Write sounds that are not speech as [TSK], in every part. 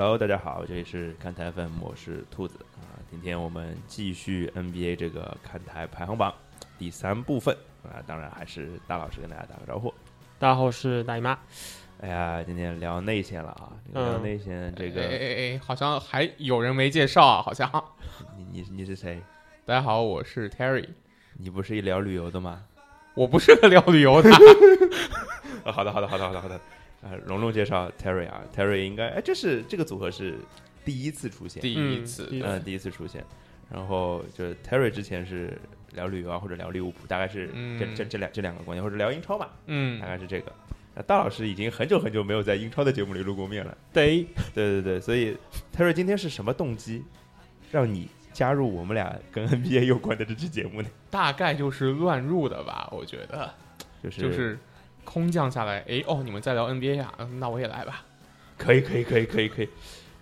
Hello，大家好，这里是看台 FM，我是兔子啊。今天我们继续 NBA 这个看台排行榜第三部分啊，当然还是大老师跟大家打个招呼。大家好，我是大姨妈。哎呀，今天聊内线了啊，聊内线这个，哎哎哎，好像还有人没介绍啊，好像。[LAUGHS] 你你你是谁？大家好，我是 Terry。你不是一聊旅游的吗？我不是聊旅游的。好的好的好的好的好的。呃，龙龙介绍 Terry 啊，Terry 应该哎，这是这个组合是第一次出现，第一次，嗯，第一次出现。然后就是 Terry 之前是聊旅游啊，或者聊利物浦，大概是这这这两这两个国家，或者聊英超吧，嗯，大概是这个。那大老师已经很久很久没有在英超的节目里露过面了。对，对对对，所以 Terry 今天是什么动机让你加入我们俩跟 NBA 有关的这期节目呢？大概就是乱入的吧，我觉得，就是就是空降下来，哎哦，你们在聊 NBA 啊，那我也来吧。可以可以可以可以可以，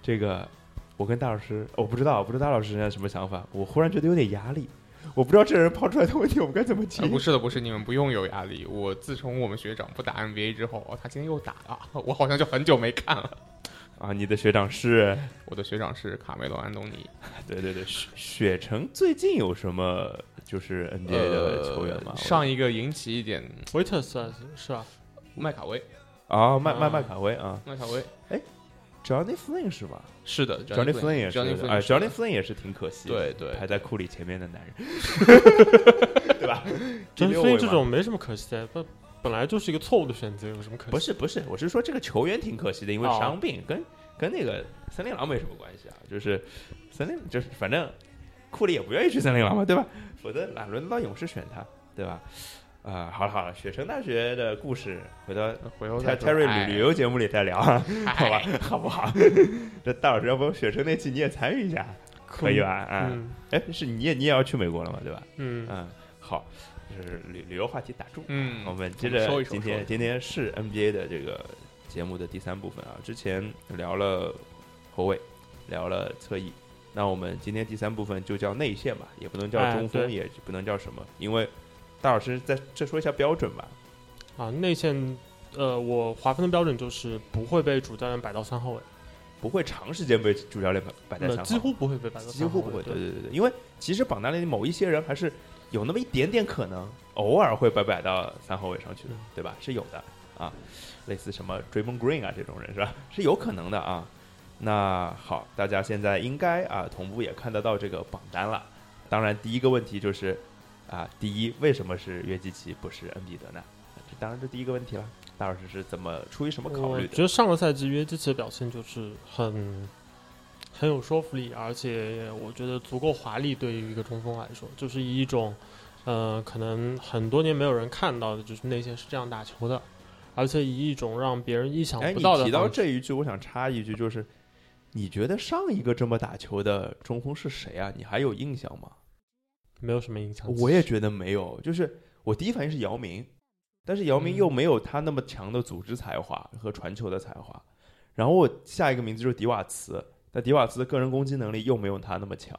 这个我跟大老师，我不知道不知道大老师现在什么想法，我忽然觉得有点压力。我不知道这人抛出来的问题我们该怎么接。不是的，不是，你们不用有压力。我自从我们学长不打 NBA 之后，他今天又打了，我好像就很久没看了。啊，你的学长是？我的学长是卡梅隆·安东尼。对对对，雪雪城最近有什么就是 NBA 的球员嘛？上一个引起一点，维特斯是吧？麦卡威。啊，麦麦麦卡威啊，麦卡威。哎。Johnny Flynn 是吧？是的，Johnny Flynn 也是，哎，Johnny Flynn 也是挺可惜，对对，排在库里前面的男人，[LAUGHS] 对吧？Johnny Flynn 这种没什么可惜的，本本来就是一个错误的选择，有什么可惜？不是不是，我是说这个球员挺可惜的，因为伤病，跟跟那个森林狼没什么关系啊，就是森林就是反正库里也不愿意去森林狼嘛，对吧？否则哪轮得到勇士选他，对吧？啊，好了好了，雪城大学的故事，回头回头在 Terry 旅旅游节目里再聊，[LAUGHS] 好吧，好不好？[LAUGHS] 这大老师要不雪城那期你也参与一下，可以吧？啊，哎，是你也你也要去美国了嘛，对吧？嗯嗯，好，就是旅旅游话题打住，嗯，我们接着今天今天是 NBA 的这个节目的第三部分啊，之前聊了后卫，聊了侧翼，那我们今天第三部分就叫内线吧，也不能叫中锋，也不能叫什么，因为。大老师再再说一下标准吧。啊，内线，呃，我划分的标准就是不会被主教练摆到三号位，不会长时间被主教练摆摆在三号，几乎不会被摆到几乎不会。对对对对，因为其实榜单里某一些人还是有那么一点点可能，偶尔会被摆到三号位上去的，对吧？是有的啊，类似什么 Draymond Green 啊这种人是吧？是有可能的啊。那好，大家现在应该啊同步也看得到这个榜单了。当然，第一个问题就是。啊，第一，为什么是约基奇不是恩比德呢？这当然是第一个问题了。大老师是怎么出于什么考虑的？我觉得上个赛季约基奇的表现就是很很有说服力，而且我觉得足够华丽。对于一个中锋来说，就是以一种呃，可能很多年没有人看到的，就是内线是这样打球的，而且以一种让别人意想不到的。提到这一句，我想插一句，就是你觉得上一个这么打球的中锋是谁啊？你还有印象吗？没有什么印象，我也觉得没有。就是我第一反应是姚明，但是姚明又没有他那么强的组织才华和传球的才华。然后我下一个名字就是迪瓦茨，但迪瓦茨的个人攻击能力又没有他那么强。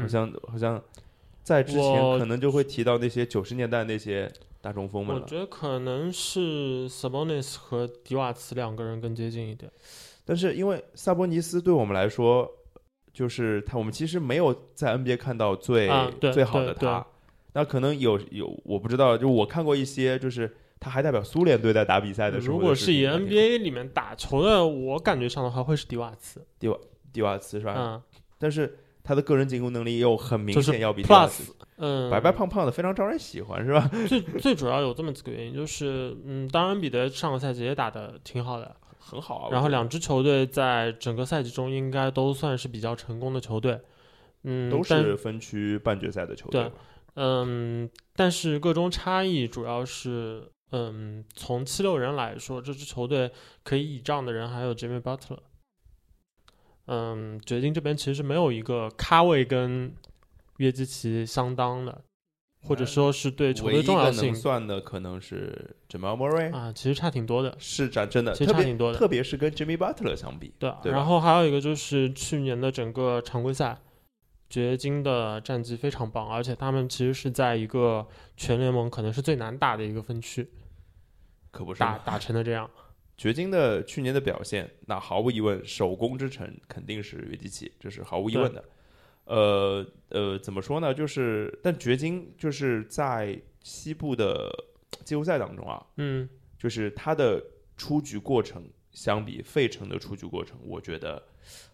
好像好像在之前可能就会提到那些九十年代那些大中锋们我觉得可能是萨博尼斯和迪瓦茨两个人更接近一点，但是因为萨博尼斯对我们来说。就是他，我们其实没有在 NBA 看到最最好的他。那可能有有，我不知道。就我看过一些，就是他还代表苏联队在打比赛的时候。如果是以 NBA 里面打球的，我感觉上的话会是迪瓦茨。迪瓦迪瓦茨是吧？嗯。但是他的个人进攻能力又很明显要比迪瓦茨。嗯。白白胖胖的，非常招人喜欢，是吧？最最主要有这么几个原因，就是嗯，当然彼得上个赛季也打的挺好的。很好啊，然后两支球队在整个赛季中应该都算是比较成功的球队，嗯，都是分区半决赛的球队。对，嗯，但是各中差异主要是，嗯，从七六人来说，这支球队可以倚仗的人还有 Jimmy Butler，嗯，掘金这边其实没有一个咖位跟约基奇相当的。或者说是对球队重要性算的可能是 Jamal Murray 啊，其实差挺多的，是真真的，其实差挺多的，特别是跟 Jimmy Butler 相比。对，然后还有一个就是去年的整个常规赛，掘金的战绩非常棒，而且他们其实是在一个全联盟可能是最难打的一个分区，可不是打打成的这样。[LAUGHS] 掘金的去年的表现，那毫无疑问，首攻之城肯定是约基奇，这是毫无疑问的。呃呃，怎么说呢？就是，但掘金就是在西部的季后赛当中啊，嗯，就是他的出局过程相比费城的出局过程，我觉得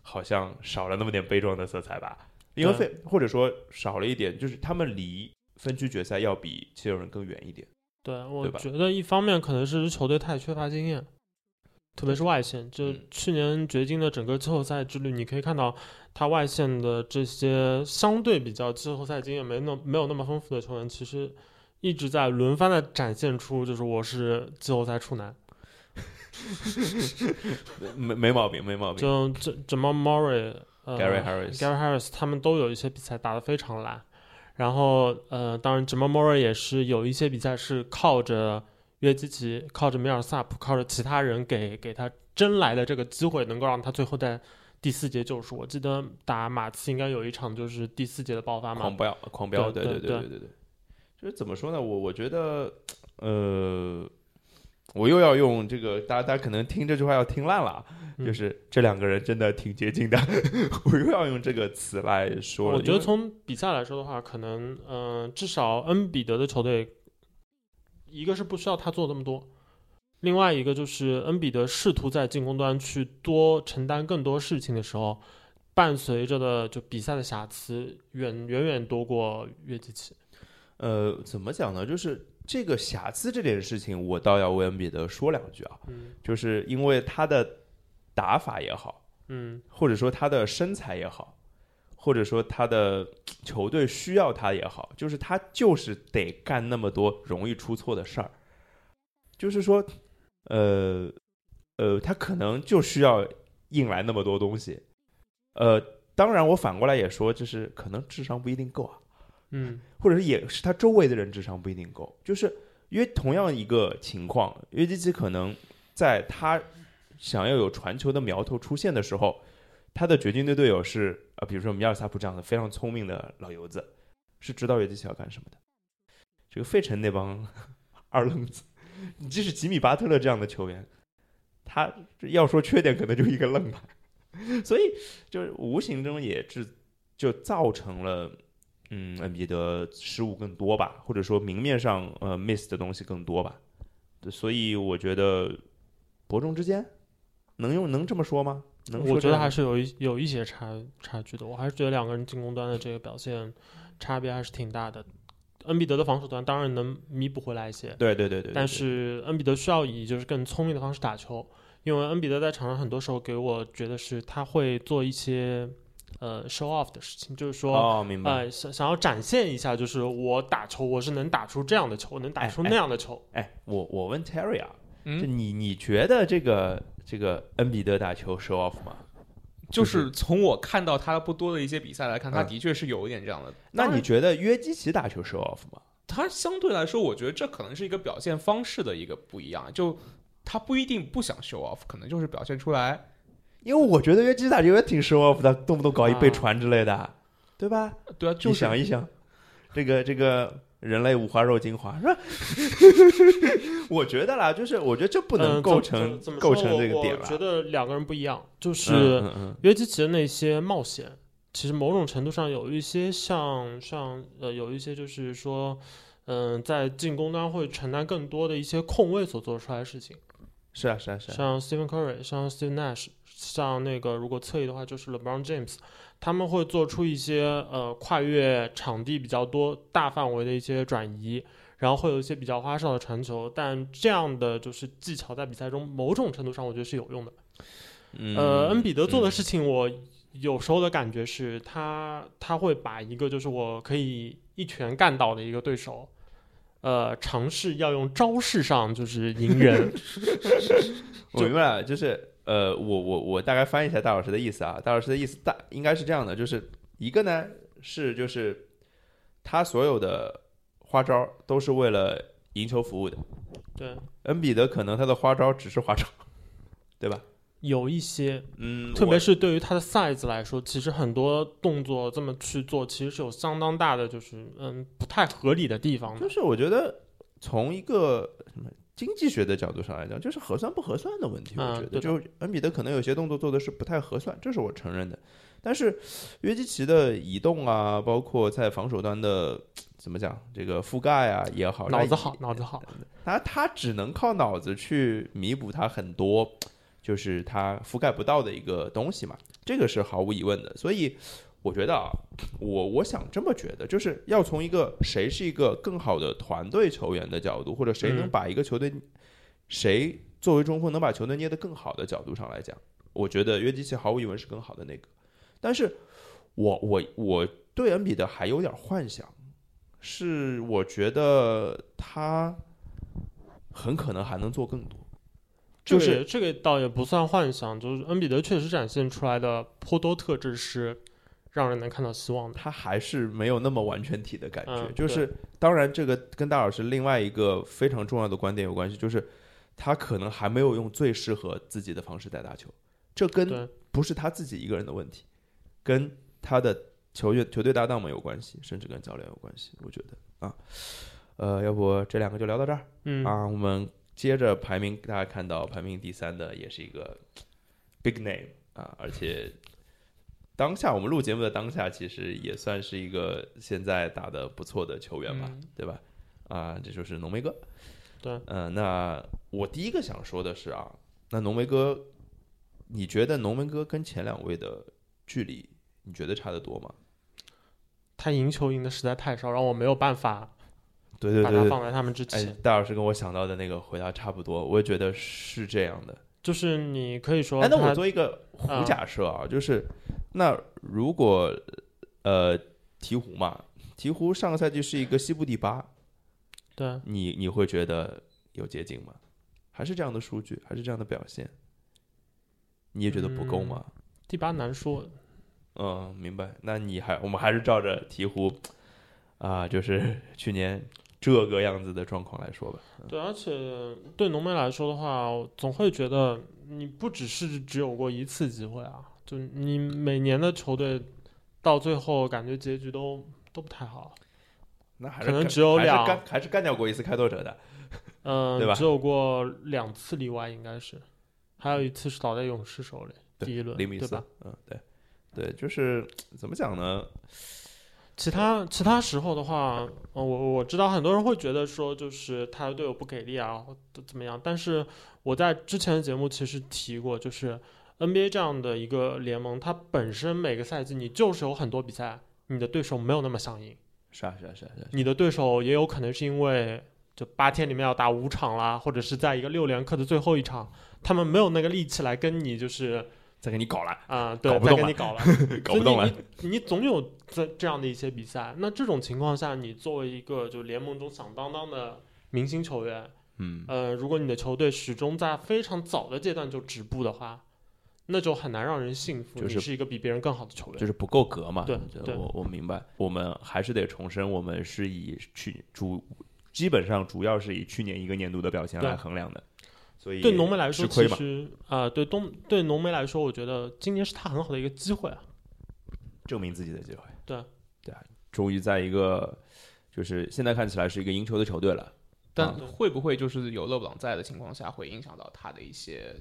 好像少了那么点悲壮的色彩吧。因为对费或者说少了一点，就是他们离分区决赛要比七六人更远一点。对，我觉得一方面可能是球队太缺乏经验，特别是外线。就嗯去年掘金的整个季后赛之旅，你可以看到他外线的这些相对比较季后赛经验没那没有那么丰富的球员，其实一直在轮番的展现出，就是我是季后赛处男。[LAUGHS] 没没毛病，没毛病。就这 Jamal Murray、呃 Gary Harris Gary Harris 他们都有一些比赛打得非常烂，然后呃，当然 Jamal Murray 也是有一些比赛是靠着约基奇、靠着米尔萨普、靠着其他人给给他争来的这个机会，能够让他最后在第四节救赎。我记得打马刺应该有一场就是第四节的爆发嘛狂，飙，狂飙，对对对对对对对。就是怎么说呢？我我觉得，呃，我又要用这个，大家大家可能听这句话要听烂了就是这两个人真的挺接近的，[LAUGHS] 我又要用这个词来说。我觉得从比赛来说的话，可能嗯、呃至少恩比德的球队，一个是不需要他做这么多，另外一个就是恩比德试图在进攻端去多承担更多事情的时候，伴随着的就比赛的瑕疵远远远多过约基奇。呃，怎么讲呢？就是这个瑕疵这件事情，我倒要为恩比德说两句啊，嗯就是因为他的打法也好，嗯或者说他的身材也好，或者说他的球队需要他也好，就是他就是得干那么多容易出错的事儿，就是说，呃呃，他可能就需要硬来那么多东西，呃，当然我反过来也说，就是可能智商不一定够啊，嗯。或者是也是他周围的人智商不一定够，就是因为同样一个情况，约基奇可能在他想要有传球的苗头出现的时候，他的掘金队队友是呃，比如说米尔萨普这样的非常聪明的老油子，是知道约基奇要干什么的。这个费城那帮 [LAUGHS] 二愣子，你即使吉米巴特勒这样的球员，他要说缺点可能就一个愣吧，[LAUGHS] 所以就是无形中也制就造成了。嗯，恩比德失误更多吧，或者说明面上呃 miss 的东西更多吧，所以我觉得伯仲之间能用能这么说吗？能我觉得还是有一有一些差差距的。我还是觉得两个人进攻端的这个表现差别还是挺大的。恩比德的防守端当然能弥补回来一些，对对对对对，但是恩比德需要以就是更聪明的方式打球，因为恩比德在场上很多时候给我觉得是他会做一些呃 show off 的事情，就是说。哦，明白。呃，想想要展现一下，就是我打球，我是能打出这样的球，能打出哎那样的球。哎，我我问 Terry 啊，就嗯，你你觉得这个这个恩比德打球 show off 吗？就是从我看到他不多的一些比赛来看，他嗯的确是有一点这样的。那你觉得约基奇打球 show off 吗？他相对来说，我觉得这可能是一个表现方式的一个不一样，就他不一定不想 show off，可能就是表现出来。因为我觉得约基奇打球也挺 show off 的，动不动搞一背啊传之类的，对吧？对啊，就你想一想，这个这个人类五花肉精华是吧？[LAUGHS] 我觉得啦，就是我觉得这不能嗯构成构成这个点吧我觉。得两个人不一样，就是、约基奇的那些冒险，其实某种程度上有一些像像呃有一些就是说，嗯、在进攻端会承担更多的一些控卫所做出来的事情，是啊是啊是啊，像 Stephen Curry，像 Steve Nash，像那个如果侧翼的话就是 LeBron James，他们会做出一些呃跨越场地比较多、大范围的一些转移。然后会有一些比较花哨的传球，但这样的就是技巧在比赛中某种程度上我觉得是有用的。嗯呃，恩比德做的嗯事情，我有时候的感觉是他他会把一个就是我可以一拳干倒的一个对手，呃，尝试要用招式上就是赢人。[LAUGHS] 我明白了，就是呃，我我我大概翻译一下大老师的意思啊，大老师的意思大应该是这样的，就是一个呢是就是他所有的花招都是为了赢球服务的，对，恩比德可能他的花招只是花招，对吧？有一些，嗯，特别是对于他的 size 来说，其实很多动作这么去做，其实是有相当大的就是嗯不太合理的地方的就。是我觉得从一个什么经济学的角度上来讲，就是合算不合算的问题。我觉得，就恩比德可能有些动作做的是不太合算，这是我承认的。但是约基奇的移动啊，包括在防守端的怎么讲，这个覆盖啊也好，脑子好脑子好，他他只能靠脑子去弥补他很多就是他覆盖不到的一个东西嘛，这个是毫无疑问的。所以我觉得啊，我我想这么觉得，就是要从一个谁是一个更好的团队球员的角度，或者谁能嗯把一个球队，谁作为中锋能把球队捏得更好的角度上来讲，我觉得约基奇毫无疑问是更好的那个。但是我我我对恩比德还有点幻想，是我觉得他很可能还能做更多。就是这个倒也不算幻想，就是恩比德确实展现出来的颇多特质是让人能看到希望的。他还是没有那么完全体的感觉。嗯就是当然，这个跟大老师另外一个非常重要的观点有关系，就是他可能还没有用最适合自己的方式在打球。这跟，不是他自己一个人的问题，跟他的球员、球队搭档们有关系，甚至跟教练有关系。我觉得啊，呃，要不这两个就聊到这儿、嗯，啊？我们接着排名，大家看到排名第三的也是一个 big name 啊，而且当下我们录节目的当下，其实也算是一个现在打得不错的球员吧，嗯对吧？啊，这就是浓眉哥。对，嗯、那我第一个想说的是啊，那浓眉哥，你觉得浓眉哥跟前两位的距离，你觉得差得多吗？他赢球赢的实在太少，让我没有办法对对对对，把他放在他们之哎前。，大老师跟我想到的那个回答差不多，我也觉得是这样的。就是你可以说哎，那我做一个胡啊假设啊，就是那如果呃鹈鹕嘛，鹈鹕上个赛季是一个西部第八，对你你会觉得有捷径吗？还是这样的数据，还是这样的表现？你也觉得不够吗？第八难说，嗯，明白。那你还我们还是照着鹈鹕啊，就是 [LAUGHS] 去年这个样子的状况来说吧。对，而且对浓眉来说的话，我总会觉得你不只是只有过一次机会啊，就你每年的球队到最后感觉结局都都不太好，那还是可能只有两干还是干掉过一次开拓者的。嗯、[LAUGHS] 对吧只有过两次例外应该是，还有一次是倒在勇士手里，第一轮对吧？，嗯，对，对，就是怎么讲呢？其他其他时候的话，呃，我我知道很多人会觉得说，就是他的队友不给力啊，怎么样。但是我在之前的节目其实提过，就是 NBA 这样的一个联盟，它本身每个赛季你就是有很多比赛，你的对手没有那么想赢，是啊，是啊，是啊，是啊。你的对手也有可能是因为就八天里面要打五场啦，或者是在一个六连客的最后一场，他们没有那个力气来跟你就是再给你搞了，啊、对搞，不动了再跟你搞了。搞不动了。你总有这这样的一些比赛，那这种情况下，你作为一个就联盟中响当当的明星球员，嗯，呃，如果你的球队始终在非常早的阶段就止步的话，那就很难让人信服就是你是一个比别人更好的球员。就是不够格嘛。对对我我明白。我们还是得重申，我们是以去主，基本上主要是以去年一个年度的表现来衡量的。所以对浓眉来说，吃亏嘛其实啊、对东对浓眉来说，我觉得今年是他很好的一个机会啊。证明自己的机会。对对啊，终于在一个就是现在看起来是一个赢球的球队了。但啊会不会就是有勒布朗在的情况下，会影响到他的一些，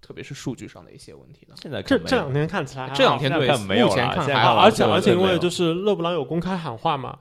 特别是数据上的一些问题呢？现在看这这两天看起来这两天对没有目前了现在看还好，啊而且而且因为就是勒布朗有公开喊话嘛，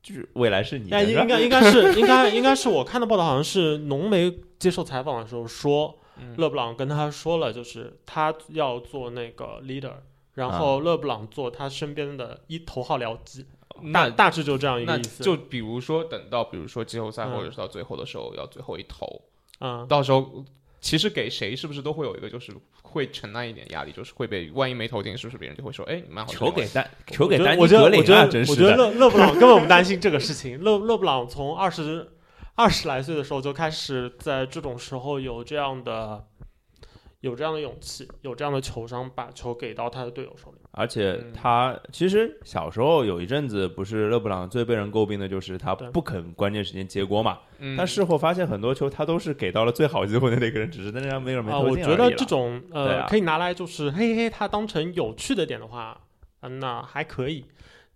就是未来是你的哎，应该应该是应该应该是我看的报道，好像是浓眉接受采访的时候说，嗯勒布朗跟他说了，就是他要做那个 leader，然啊后勒布朗做他身边的一头号僚机，那大大致就这样一个意思。就比如说等到比如说季后赛嗯或者是到最后的时候要最后一投，嗯，到时候其实给谁是不是都会有一个就是会承担一点压力，就是会被万一没投进，是不是别人就会说，哎，你蛮好球给丹球给觉得丹尼格林我觉得我觉啊，得我觉得。勒勒布朗根本不担心这个事情。勒勒布朗从二十二十来岁的时候就开始在这种时候有这样的有这样的勇气，有这样的球商，把球给到他的队友手里。而且嗯他其实小时候有一阵子，不是勒布朗最被人诟病的就是他不肯关键时间接锅嘛。嗯，但事后发现很多球他都是给到了最好机会的那个人，只是那样没有人没啊，投我进啊、我觉得这种呃、啊可以拿来就是嘿嘿，他当成有趣的点的话，嗯、那还可以。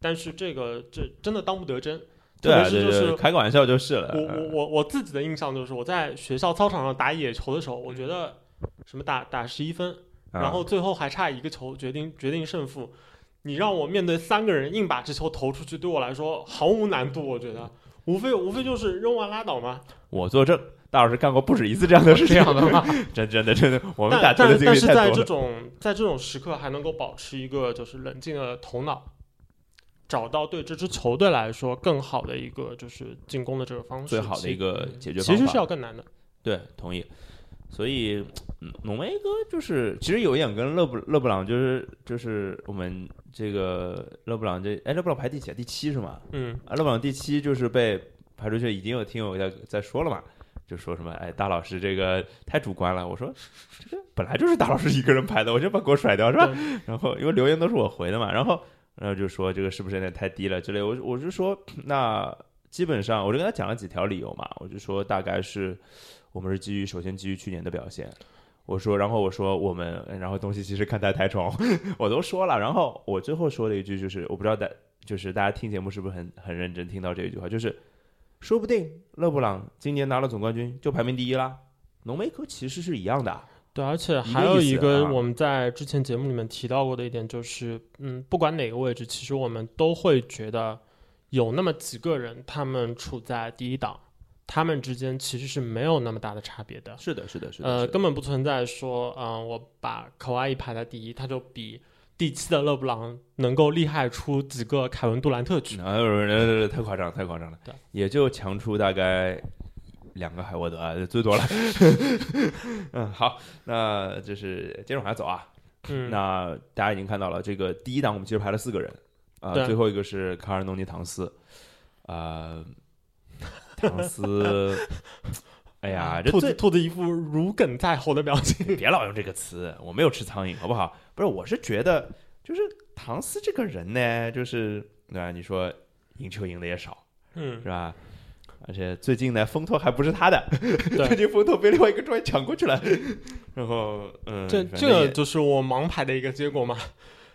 但是这个这真的当不得真。对是就是对开个玩笑就是了。我我我我自己的印象就是我在学校操场上打野球的时候，我觉得什么打打十一分，啊然后最后还差一个球决定决定胜负，你让我面对三个人硬把这球投出去，对我来说毫无难度。我觉得无非无非就是扔完拉倒嘛。我作证，大老师干过不止一次这样的事情。这样的吗？[LAUGHS] 真真的真的，我们但但打球的经但是在历太多了。这种在这种时刻还能够保持一个就是冷静的头脑，找到对这支球队来说更好的一个就是进攻的这个方式，最好的一个解决方法。其实是要更难的。对，同意。所以，嗯浓眉哥就是其实有一点跟勒布勒布朗就是就是我们这个勒布朗这哎勒布朗排第几啊？第七是吗？嗯，啊，勒布朗第七就是被排出去，已经有听友在在说了嘛，就说什么哎大老师这个太主观了。我说这个本来就是大老师一个人排的，我就把锅甩掉是吧？然后因为留言都是我回的嘛，然后然后就说这个是不是有点太低了之类，我我就说那基本上我就跟他讲了几条理由嘛，我就说大概是我们是基于首先基于去年的表现。我说，然后我说我们，然后东西其实看待太重，[LAUGHS] 我都说了。然后我最后说了一句，就是我不知道大，就是大家听节目是不是很很认真听到这一句话，就是说不定勒布朗今年拿了总冠军就排名第一啦。浓眉哥其实是一样的，对，而且还有一个啊我们在之前节目里面提到过的一点，就是嗯，不管哪个位置，其实我们都会觉得有那么几个人，他们处在第一档，他们之间其实是没有那么大的差别的。是的，是的，是的，呃，根本不存在说，嗯、我把可哇伊排在第一，他就比第七的勒布朗能够厉害出几个凯文杜兰特去。哎呦，太夸张，太夸张了对，也就强出大概两个海沃德啊，最多了。[LAUGHS] 嗯，好，那就是接着往下走啊。嗯，那大家已经看到了，这个第一档我们其实排了四个人啊、对最后一个是卡尔诺尼唐斯，啊、唐斯，[LAUGHS] 哎呀，这兔子兔子一副如鲠在喉的表情。[LAUGHS] 别老用这个词，我没有吃苍蝇，好不好？不是，我是觉得就是唐斯这个人呢，就是对吧？你说赢球赢的也少，嗯是，吧？而且最近呢，风头还不是他的，[LAUGHS] 最近风头被另外一个专业抢过去了。[LAUGHS] 然后，嗯，这这个就是我盲排的一个结果嘛。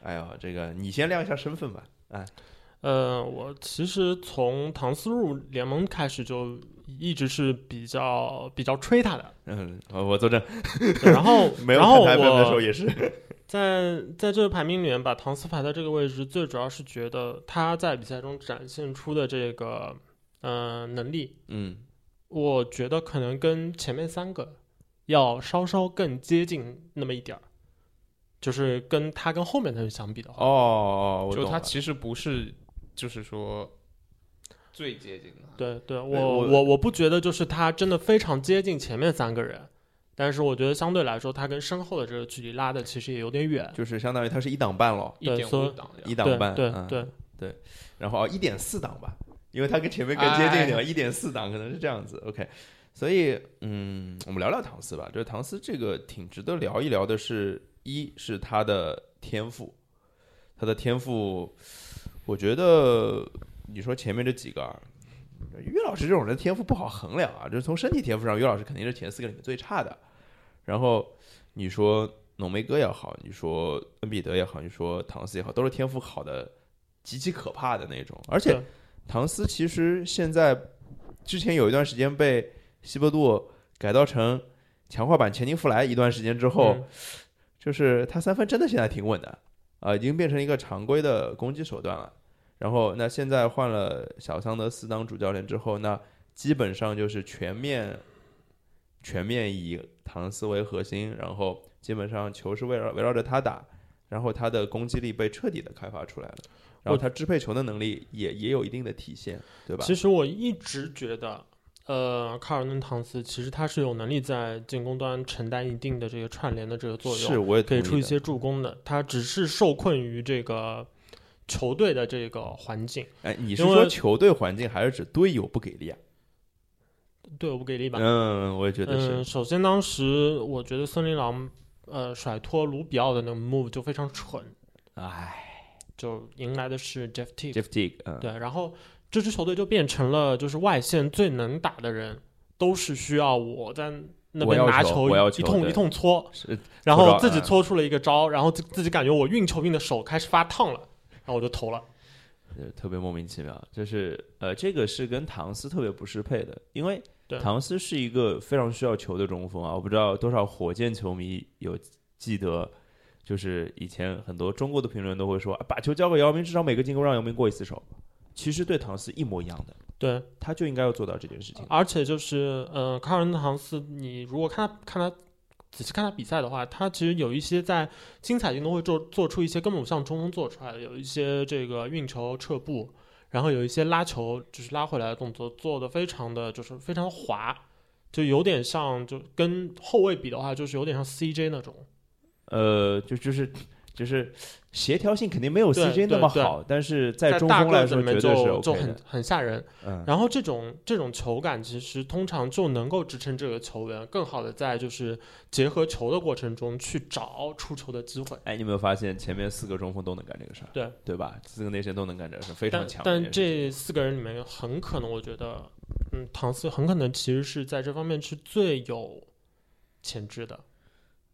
哎呦，这个你先亮一下身份吧。哎，呃，我其实从唐斯入联盟开始就一直是比较比较吹他的，嗯，我我作证，然后 [LAUGHS] 没有然后看台本的时候也是。在在这个排名里面把唐斯排在这个位置，最主要是觉得他在比赛中展现出的这个呃能力，嗯，我觉得可能跟前面三个要稍稍更接近那么一点儿，就是跟他跟后面的人相比的话，哦，我就懂了。他其实不是，就是说最接近的。对对，我我我我不觉得就是他真的非常接近前面三个人，但是我觉得相对来说，他跟身后的这个距离拉的其实也有点远。就是相当于他是一档半咯，一点五档的一档半，对对嗯对，然后哦一点四档吧，因为它跟前面更接近一点一点四档可能是这样子。OK，所以嗯，我们聊聊唐斯吧。就是唐斯这个挺值得聊一聊的是，一是他的天赋，他的天赋，我觉得你说前面这几个啊，岳老师这种人天赋不好衡量啊，就是从身体天赋上，岳老师肯定是前四个里面最差的。然后你说浓眉哥也好，你说恩比德也好，你说唐斯也好，都是天赋好的极其可怕的那种。而且对唐斯其实现在之前有一段时间被西伯杜改造成强化版钱宁弗莱一段时间之后，嗯就是他三分真的现在挺稳的啊、已经变成一个常规的攻击手段了。然后那现在换了小桑德斯当主教练之后，那基本上就是全面全面以唐斯为核心，然后基本上球是围绕围绕着他打，然后他的攻击力被彻底的开发出来了，然后他支配球的能力也也有一定的体现，对吧？其实我一直觉得，呃，卡尔顿唐斯其实他是有能力在进攻端承担一定的这个串联的这个作用，是，我也可以出一些助攻的。他只是受困于这个球队的这个环境，哎，你是说球队环境，还是指队友不给力啊？队友不给力吧？嗯，我也觉得是。嗯，首先当时我觉得森林狼呃甩脱卢比奥的那个 move 就非常蠢，哎就迎来的是 Jeff Teague。，Jeff Teague，嗯，对，然后这支球队就变成了就是外线最能打的人都是需要我在那边拿球一通一通搓，是然后自己搓出了一个招，然后自自己感觉我运球运的手开始发烫了，然后我就投了。呃，特别莫名其妙。就是呃，这个是跟唐斯特别不适配的，因为对唐斯是一个非常需要球的中锋啊。我不知道多少火箭球迷有记得，就是以前很多中国的评论都会说，啊把球交给姚明，至少每个进攻让姚明过一次手。其实对唐斯一模一样的，对，他就应该要做到这件事情。而且就是，呃，卡尔恩唐斯，你如果看他看他仔细看他比赛的话，他其实有一些在精彩运动会做做出一些根本不像中锋做出来的，有一些这个运球撤步，然后有一些拉球就是拉回来的动作，做的非常的就是非常滑，就有点像就跟后卫比的话，就是有点像 CJ 那种。呃，就就是就是协调性肯定没有对 CJ 那么好，但是在中大锋来说绝对是就 OK 就很。很吓人。嗯，然后这种这种球感，其实通常就能够支撑这个球员更好的在就是结合球的过程中去找出球的机会。哎，你有没有发现前面四个中锋都能干这个事儿？对对吧？四个内线都能干这个事儿，非常强但。这四个人里面，很可能我觉得，嗯，唐斯很可能其实是在这方面是最有潜质的。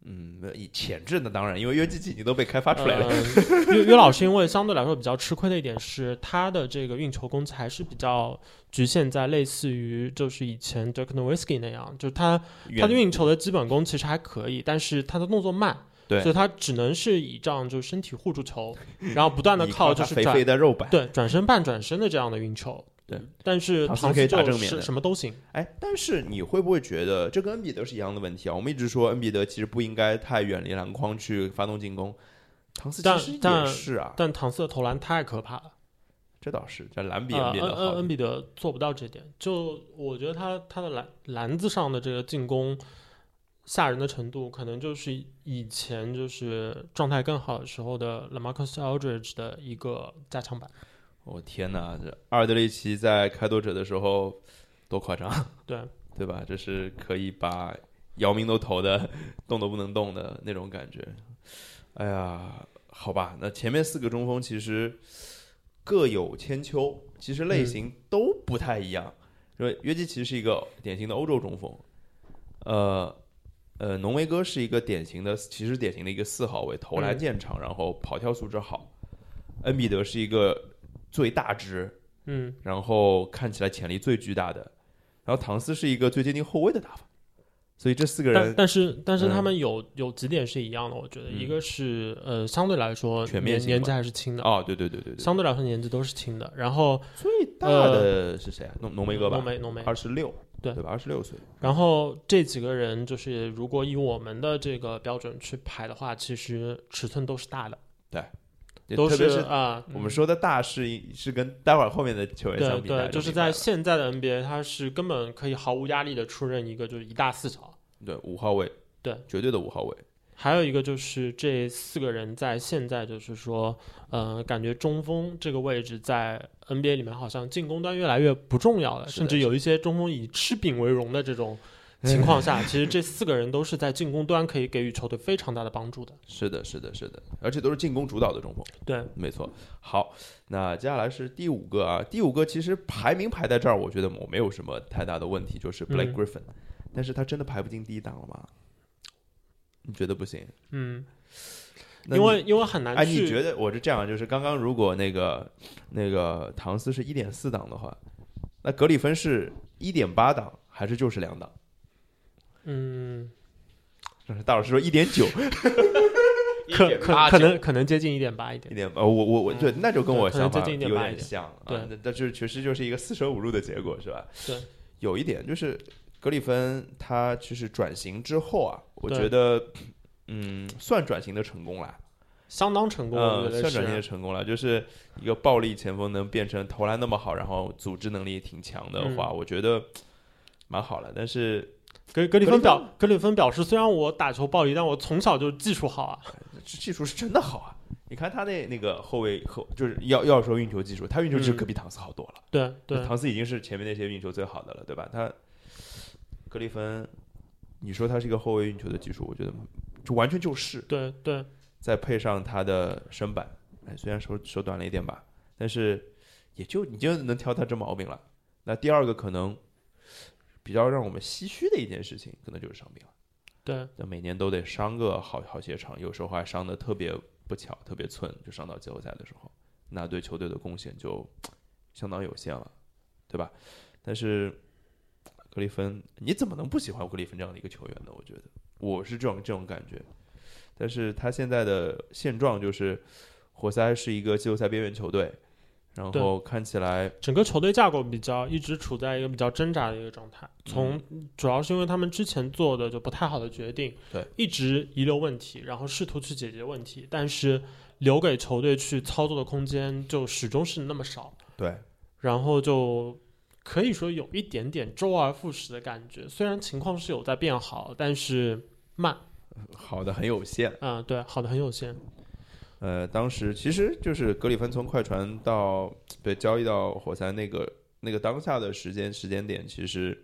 嗯，以潜质呢，当然，因为约基奇已经都被开发出来了。[LAUGHS] 呃约约老师因为相对来说比较吃亏的一点是，他的这个运球攻击还是比较局限在类似于就是以前 Dirk Nowitzki 那样，就是他他的运球的基本功其实还可以，但是他的动作慢，对所以他只能是倚仗就是身体护住球，然后不断的 [LAUGHS] 靠就是转肥的肉板。对转身半转身的这样的运球。对，但是唐斯可以打正面什么都行。哎，但是你会不会觉得这跟恩比德是一样的问题啊？我们一直说恩比德其实不应该太远离篮筐去发动进攻，唐斯其但实也但是啊，但唐斯的投篮太可怕了，这倒是，这篮比呃，恩比恩恩德好恩比德做不到这点。就我觉得他他的篮篮子上的这个进攻吓人的程度，可能就是以前就是状态更好的时候的 LaMarcus Aldridge 的一个加强版。我、天哪，这阿尔德里奇在开拓者的时候多夸张，[LAUGHS] 对，[LAUGHS] 对吧？这是可以把姚明都投的动都不能动的那种感觉。哎呀，好吧，那前面四个中锋其实各有千秋，其实类型都不太一样。因为约基奇是一个典型的欧洲中锋，呃呃，浓眉哥是一个典型的，其实典型的一个四号位，投篮嗯见长，然后跑跳素质好。恩比德是一个最大只，嗯，然后看起来潜力最巨大的，然后唐斯是一个最接近后卫的打法，所以这四个人但但是但是嗯。他们有有几点是一样的，我觉得、嗯。一个是呃相对来说全面性年年纪还是轻的，哦，对对对对对，相对来说年纪都是轻的。然后最大的是谁啊？浓浓眉哥吧？浓，眉浓眉，二十六，对。对吧？二十六岁，然后这几个人就是如果以我们的这个标准去排的话，其实尺寸都是大的，都特别是啊。我们说的大是是跟待会儿后面的球员对相比，就是在现在的 NBA，他是根本可以毫无压力的出任一个就是一大四小。对五号位，对绝对的五号位，还有一个就是这四个人在现在就是说，呃，感觉中锋这个位置在 NBA 里面好像进攻端越来越不重要了，甚至有一些中锋以吃饼为荣的这种 [LAUGHS] 情况下，其实这四个人都是在进攻端可以给予球队非常大的帮助的。是的，是的，是的，而且都是进攻主导的中锋。对，没错。好，那接下来是第五个啊，第五个其实排名排在这儿，我觉得我没有什么太大的问题，就是 Blake 嗯 Griffin，、但是他真的排不进第一档了吗？你觉得不行？嗯，因为因为很难哎，你觉得我是这样，就是刚刚如果那个那个唐斯是一点四档的话，那格里芬是一点八档，还是就是两档？嗯，[LAUGHS] 大老师说一点九，可可可能可能接近一点八一点。一点八，我我我对，那就跟我想法有点点像啊。对那但是确实就是一个四舍五入的结果，是吧？对，有一点就是格里芬他其实转型之后啊，我觉得嗯算转型的成功了，相当成功，我嗯算转型的。成功了，就是一个暴力前锋能变成投篮那么好，然后组织能力也挺强的话，我觉得蛮好了。但是格格里芬芬表格里芬表示，虽然我打球暴力，但我从小就技术好啊。[LAUGHS] 这技术是真的好啊！你看他那那个后卫后，就是要要说运球技术，他运球技术嗯可比唐斯好多了。对对，唐斯已经是前面那些运球最好的了，对吧？他格里芬，你说他是一个后卫运球的技术，我觉得就完全就是，对对，再配上他的身板，哎，虽然手手短了一点吧，但是也就你就能挑他这毛病了。那第二个可能比较让我们唏嘘的一件事情，可能就是伤病了。对，那每年都得伤个好好些场，有时候还伤的特别不巧，特别寸，就伤到季后赛的时候。那对球队的贡献就 [TSK] 相当有限了，对吧？但是格里芬，你怎么能不喜欢格里芬这样的一个球员呢？我觉得我是这种这种感觉。但是他现在的现状就是，活塞是一个季后赛边缘球队，然后看起来整个球队架构比较一直处在一个比较挣扎的一个状态，从主要是因为他们之前做的就不太好的决定，对，一直遗留问题，然后试图去解决问题，但是留给球队去操作的空间就始终是那么少，对然后就可以说有一点点周而复始的感觉。虽然情况是有在变好，但是慢，好的很有限。嗯、对，好的很有限。呃，当时其实就是格里芬从快船到被交易到活塞那个那个当下的时间时间点，其实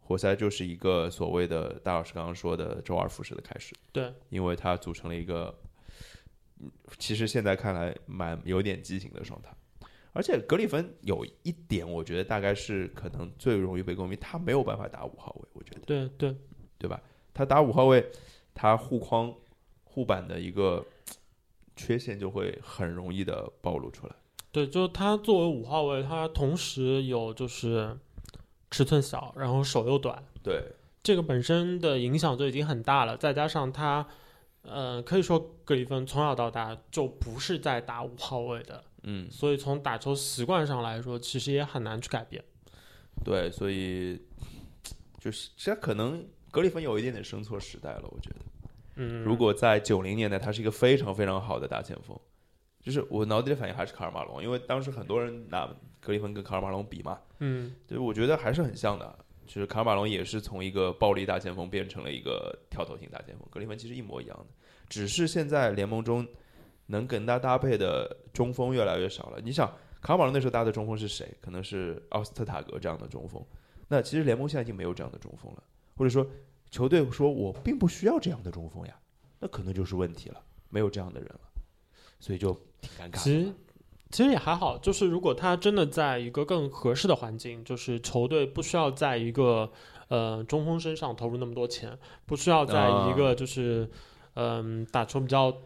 活塞就是一个所谓的大老师刚刚说的周而复始的开始。对，因为它组成了一个，嗯其实现在看来蛮有点畸形的状态。而且格里芬有一点，我觉得大概是可能最容易被诟病，他没有办法打五号位，我觉得。对对，对吧？他打五号位，他护框、护板的一个缺陷就会很容易的暴露出来。对，就他作为五号位，他同时有就是尺寸小，然后手又短，对，这个本身的影响就已经很大了。再加上他，呃，可以说格里芬从小到大就不是在打五号位的，嗯，所以从打球习惯上来说，其实也很难去改变。对，所以就是这可能格里芬有一点点生错时代了，我觉得。嗯，如果在九零年代，他是一个非常非常好的大前锋，就是我脑子里的反应还是卡尔马龙，因为当时很多人拿格里芬跟卡尔马龙比嘛，嗯对，我觉得还是很像的。就是卡尔马龙也是从一个暴力大前锋变成了一个跳投型大前锋，格里芬其实一模一样的，只是现在联盟中能跟他搭配的中锋越来越少了。你想，卡尔马龙那时候搭的中锋是谁？可能是奥斯特塔格这样的中锋。那其实联盟现在已经没有这样的中锋了，或者说球队说我并不需要这样的中锋呀，那可能就是问题了，没有这样的人了，所以就挺尴尬其实。其实也还好，就是如果他真的在一个更合适的环境，就是球队不需要在一个呃中锋身上投入那么多钱，不需要在一个就是嗯、打球比较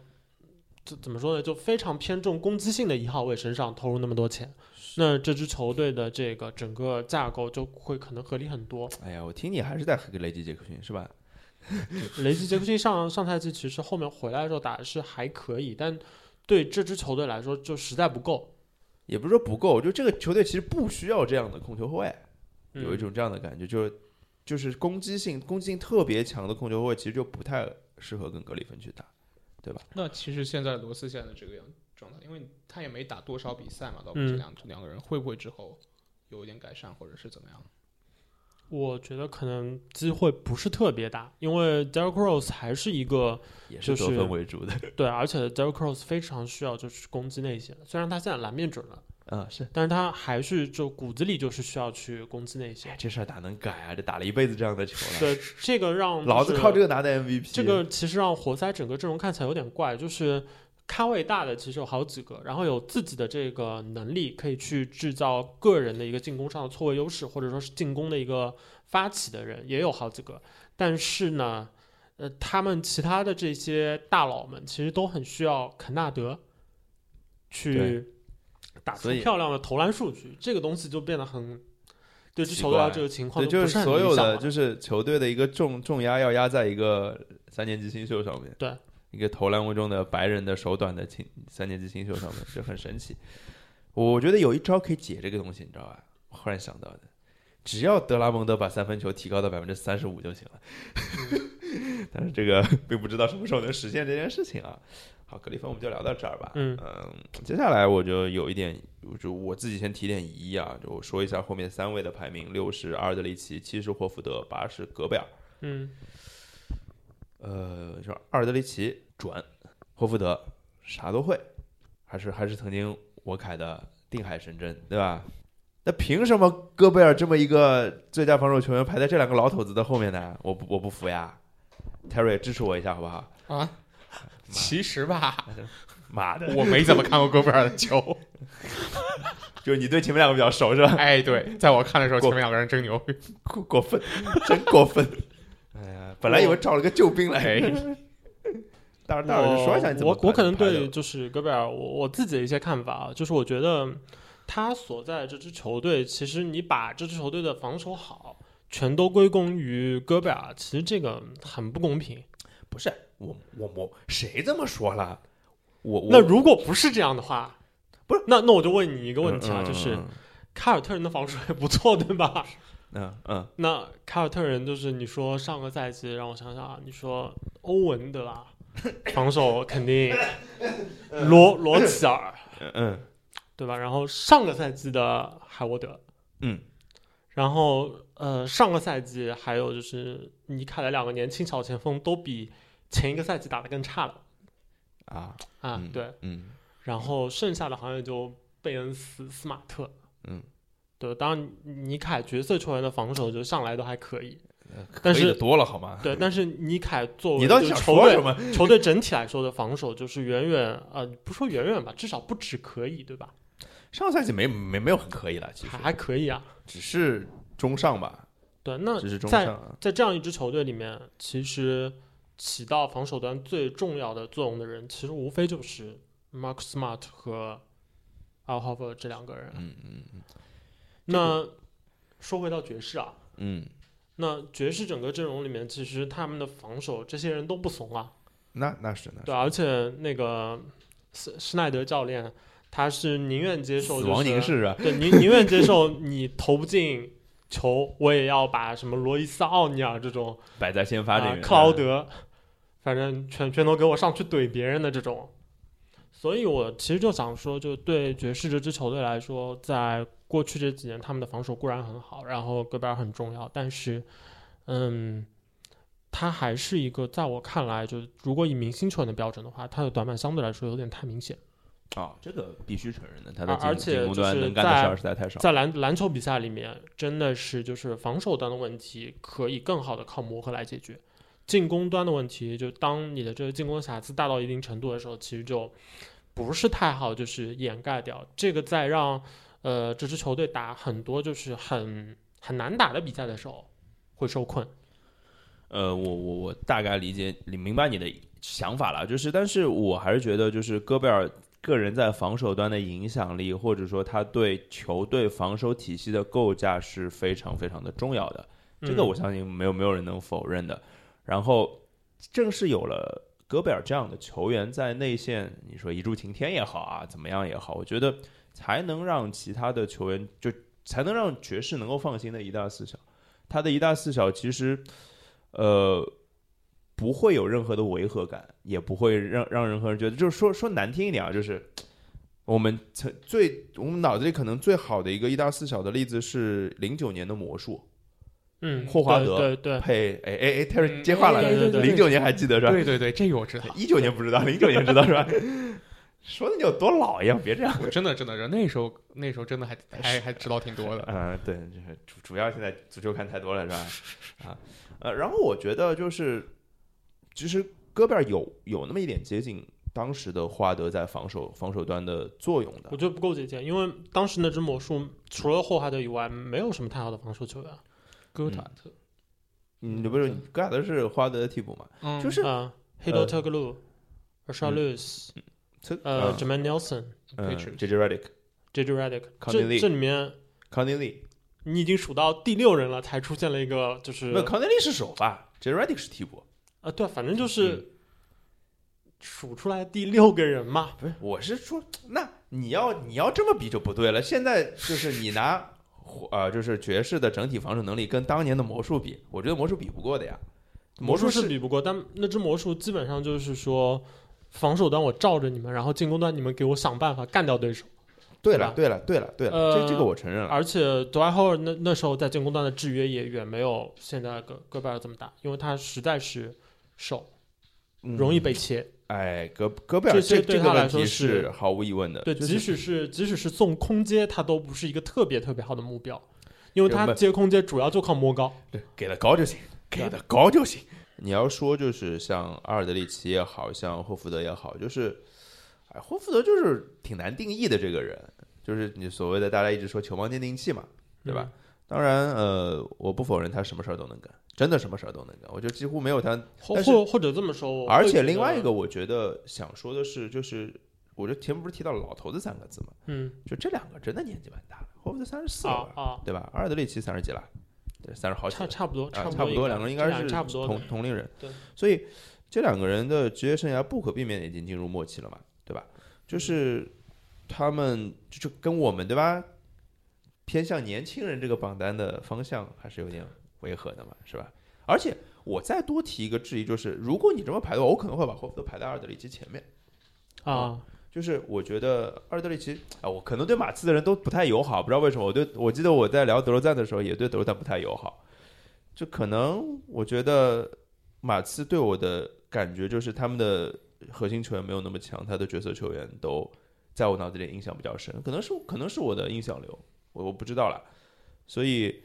怎怎么说呢，就非常偏重攻击性的一号位身上投入那么多钱，那这支球队的这个整个架构就会可能合理很多。哎呀，我听你还是在黑雷吉杰克逊是吧？雷吉杰克逊上上赛季其实后面回来的时候打的是还可以，但对这支球队来说就实在不够。也不是说不够，就这个球队其实不需要这样的控球后卫，有一嗯种这样的感觉，就是就是攻击性攻击性特别强的控球后卫，其实就不太适合跟格里芬去打，对吧？那其实现在罗斯现在这个样状态，因为他也没打多少比赛嘛，到目嗯前两、两个人会不会之后有一点改善，或者是怎么样？我觉得可能机会不是特别大，因为 Derrick Rose 还是一个也是就是得分为主的，对，而且 Derrick Rose 非常需要就是攻击内线，虽然他现在篮面准了，啊，是。但是他还是就骨子里就是需要去攻击内哎线。这事儿哪能改啊？这打了一辈子这样的球了，对，这个让老子靠这个拿的 MVP。这个其实让活塞整个阵容看起来有点怪，就是咖位大的其实有好几个，然后有自己的这个能力可以去制造个人的一个进攻上的错位优势，或者说是进攻的一个发起的人也有好几个，但是呢，呃，他们其他的这些大佬们其实都很需要肯纳德去打出漂亮的投篮数据，这个东西就变得很。对这奇球队这个情况对，就是所有的就是球队的一个重重压要压在一个三年级新秀上面，对，一个投篮为中的白人的手短的青三年级新秀上面，这很神奇。我觉得有一招可以解这个东西，你知道吧？我忽然想到的，只要德拉蒙德把三分球提高到百分之三十五就行了。[LAUGHS] 但是这个 [LAUGHS] 并不知道什么时候能实现这件事情啊。好，格里芬我们就聊到这儿吧。嗯接下来我就有一点，就我自己先提点疑啊，就我说一下后面三位的排名：六十阿尔德里奇，七十霍福德，八十戈贝尔。嗯呃，就是阿尔德里奇转，霍福德啥都会，还是还是曾经我凯的定海神针，对吧？那凭什么戈贝尔这么一个最佳防守球员排在这两个老头子的后面呢？我不我不服呀！Terry 支持我一下好不好？啊，其实吧，[LAUGHS] 妈的，我没怎么看过戈贝尔的球。[LAUGHS] 就是你对前面两个比较熟是吧？哎，对，在我看的时候，前面两个人真牛。过过分，真过分！[LAUGHS] 哎呀，本来以为找了个救兵来，哎，大大老师说一下你怎么我我可能对就是戈贝尔，我我自己的一些看法啊，就是我觉得他所在的这支球队，其实你把这支球队的防守好，全都归功于戈贝尔，其实这个很不公平。不是我我我谁这么说了？我我那如果不是这样的话，不是那那我就问你一个问题啊，嗯就是嗯凯尔特人的防守也不错，对吧？嗯嗯。那凯尔特人就是你说上个赛季让我想想啊，你说欧文对吧？[LAUGHS] 防守肯定罗罗齐尔。嗯嗯。对吧？然后上个赛季的海沃德，嗯，然后呃上个赛季还有就是尼凯的两个年轻小前锋都比前一个赛季打得更差了。啊啊，嗯对，嗯。然后剩下的好像也就贝恩斯、斯马特，嗯，对，当然尼凯角色球员的防守就上来都还可以，呃但是多了好吗？对，但是尼凯作为你到底想就球队说什么？球队整体来说的防守就是远远呃不说远远吧，至少不止可以，对吧？上赛季没没没有很可以了，其实还还可以啊，只是中上吧，对，那只是中在上啊。在这样一支球队里面，其实起到防守端最重要的作用的人，其实无非就是 Mark Smart 和 Al Horford 这两个人。嗯嗯嗯那说回到爵士啊，嗯，那爵士整个阵容里面，其实他们的防守这些人都不怂啊，那那是那是对，而且那个施施耐德教练，他是宁愿接受、就是、死亡凝视啊，对，宁宁愿接受你投不进球，我也要把什么罗伊斯、奥尼尔这种摆在先发这啊边。克劳德，反正全全都给我上去怼别人的这种。所以我其实就想说，就对爵士这支球队来说，在过去这几年，他们的防守固然很好，然后戈贝尔很重要，但是，嗯，他还是一个在我看来，就如果以明星球员的标准的话，他的短板相对来说有点太明显。啊，这个必须承认的，他的而而且就是能干的在事儿实在太少。在篮篮球比赛里面，真的是就是防守端的问题可以更好的靠磨合来解决，进攻端的问题，就当你的这个进攻瑕疵大到一定程度的时候，其实就不是太好，就是掩盖掉这个，在让呃这支球队打很多就是很很难打的比赛的时候会受困。呃，我我我大概理解你明白你的想法了，就是，但是我还是觉得，就是戈贝尔个人在防守端的影响力，或者说他对球队防守体系的构架是非常非常的重要的，这个嗯我相信没有没有人能否认的。然后，正是有了戈贝尔这样的球员在内线，你说一柱擎天也好啊，怎么样也好，我觉得才能让其他的球员就才能让爵士能够放心的一大四小。他的一大四小其实，呃，不会有任何的违和感，也不会让让任何人觉得，就是说说难听一点啊，就是我们曾最我们脑子里可能最好的一个一大四小的例子是零九年的魔术，嗯，霍华德对对对，配哎哎哎，Terry 嗯接话了，对对对零九年还记得是吧？对对对，这个我知道。[LAUGHS] 一九年不知道，零九年知道是吧？说的你有多老一样，别这样。我真的真的是那时候那时候真的还还还知道挺多的。嗯，对，就是主主要现在足球看太多了，是吧？啊，呃，然后我觉得就是，其实戈贝尔有有那么一点接近当时的霍华德在防守防守端的作用的我。觉得不够接近，因为当时那支魔术除了霍华德以外，没有什么太好的防守球员。戈塔特，嗯，不是戈塔特是霍华德的替补嘛？嗯就是啊 h i d o t e g l u r s h a 嗯 Lewis，这呃 j a m a n Nelson。嗯，J J Redick、这这里面 Conley Lee，你已经数到第六人了，才出现了一个就是没有 Conley Lee 是首发，J J Redick 是替补。啊，对，反正嗯就是数出来第六个人嘛。不是，我是说，那你要你要这么比就不对了。现在就是你拿呃，就是爵士的整体防守能力跟当年的魔术比，我觉得魔术比不过的呀。魔术术是比不过，但那只魔术基本上就是说，防守端我罩着你们，然后进攻端你们给我想办法干掉对手。对了，对了，对了，对了，呃这这个我承认了。而且德怀赫尔那那时候在进攻端的制约也远没有现在戈戈贝尔这么大，因为他实在是瘦，嗯容易被切。哎，戈戈贝尔这些对他来说问题是毫无疑问的。对，就是即使是即使是送空接，他都不是一个特别特别好的目标，因为他接空接主要就靠摸高。对给的高就行，给的高就行。你要说就是像阿尔德里奇也好像霍福德也好，就是，哎，霍福德就是挺难定义的这个人，就是你所谓的大家一直说球盲鉴定器嘛，对吧？当然，呃，我不否认他什么事儿都能干，真的什么事儿都能干。我觉得几乎没有他。或但是或或者这么说，而且另外一个，我觉得想说的是，就是我觉得前面不是提到了“老头子”三个字嘛，嗯就这两个真的年纪蛮大了，霍福德三十四了，啊啊，对吧？阿尔德里奇三十几了，对，三十好几了。差差不多，啊，不差不多，两个人应该是同差不多的。同龄人，对，所以这两个人的职业生涯不可避免的已经进入末期了嘛，对吧？就是他们就就跟我们对吧，偏向年轻人这个榜单的方向还是有点违和的嘛，是吧？而且我再多提一个质疑，就是如果你这么排的话，我可能会把霍福德排在阿尔德里奇前面。啊，就是我觉得二德里奇啊，我可能对马刺的人都不太友好，不知道为什么。我对我记得我在聊德罗赞的时候，也对德罗赞不太友好。就可能我觉得马刺对我的感觉就是他们的核心球员没有那么强，他的角色球员都在我脑子里印象比较深，可能是可能是我的印象流，我我不知道了。所以，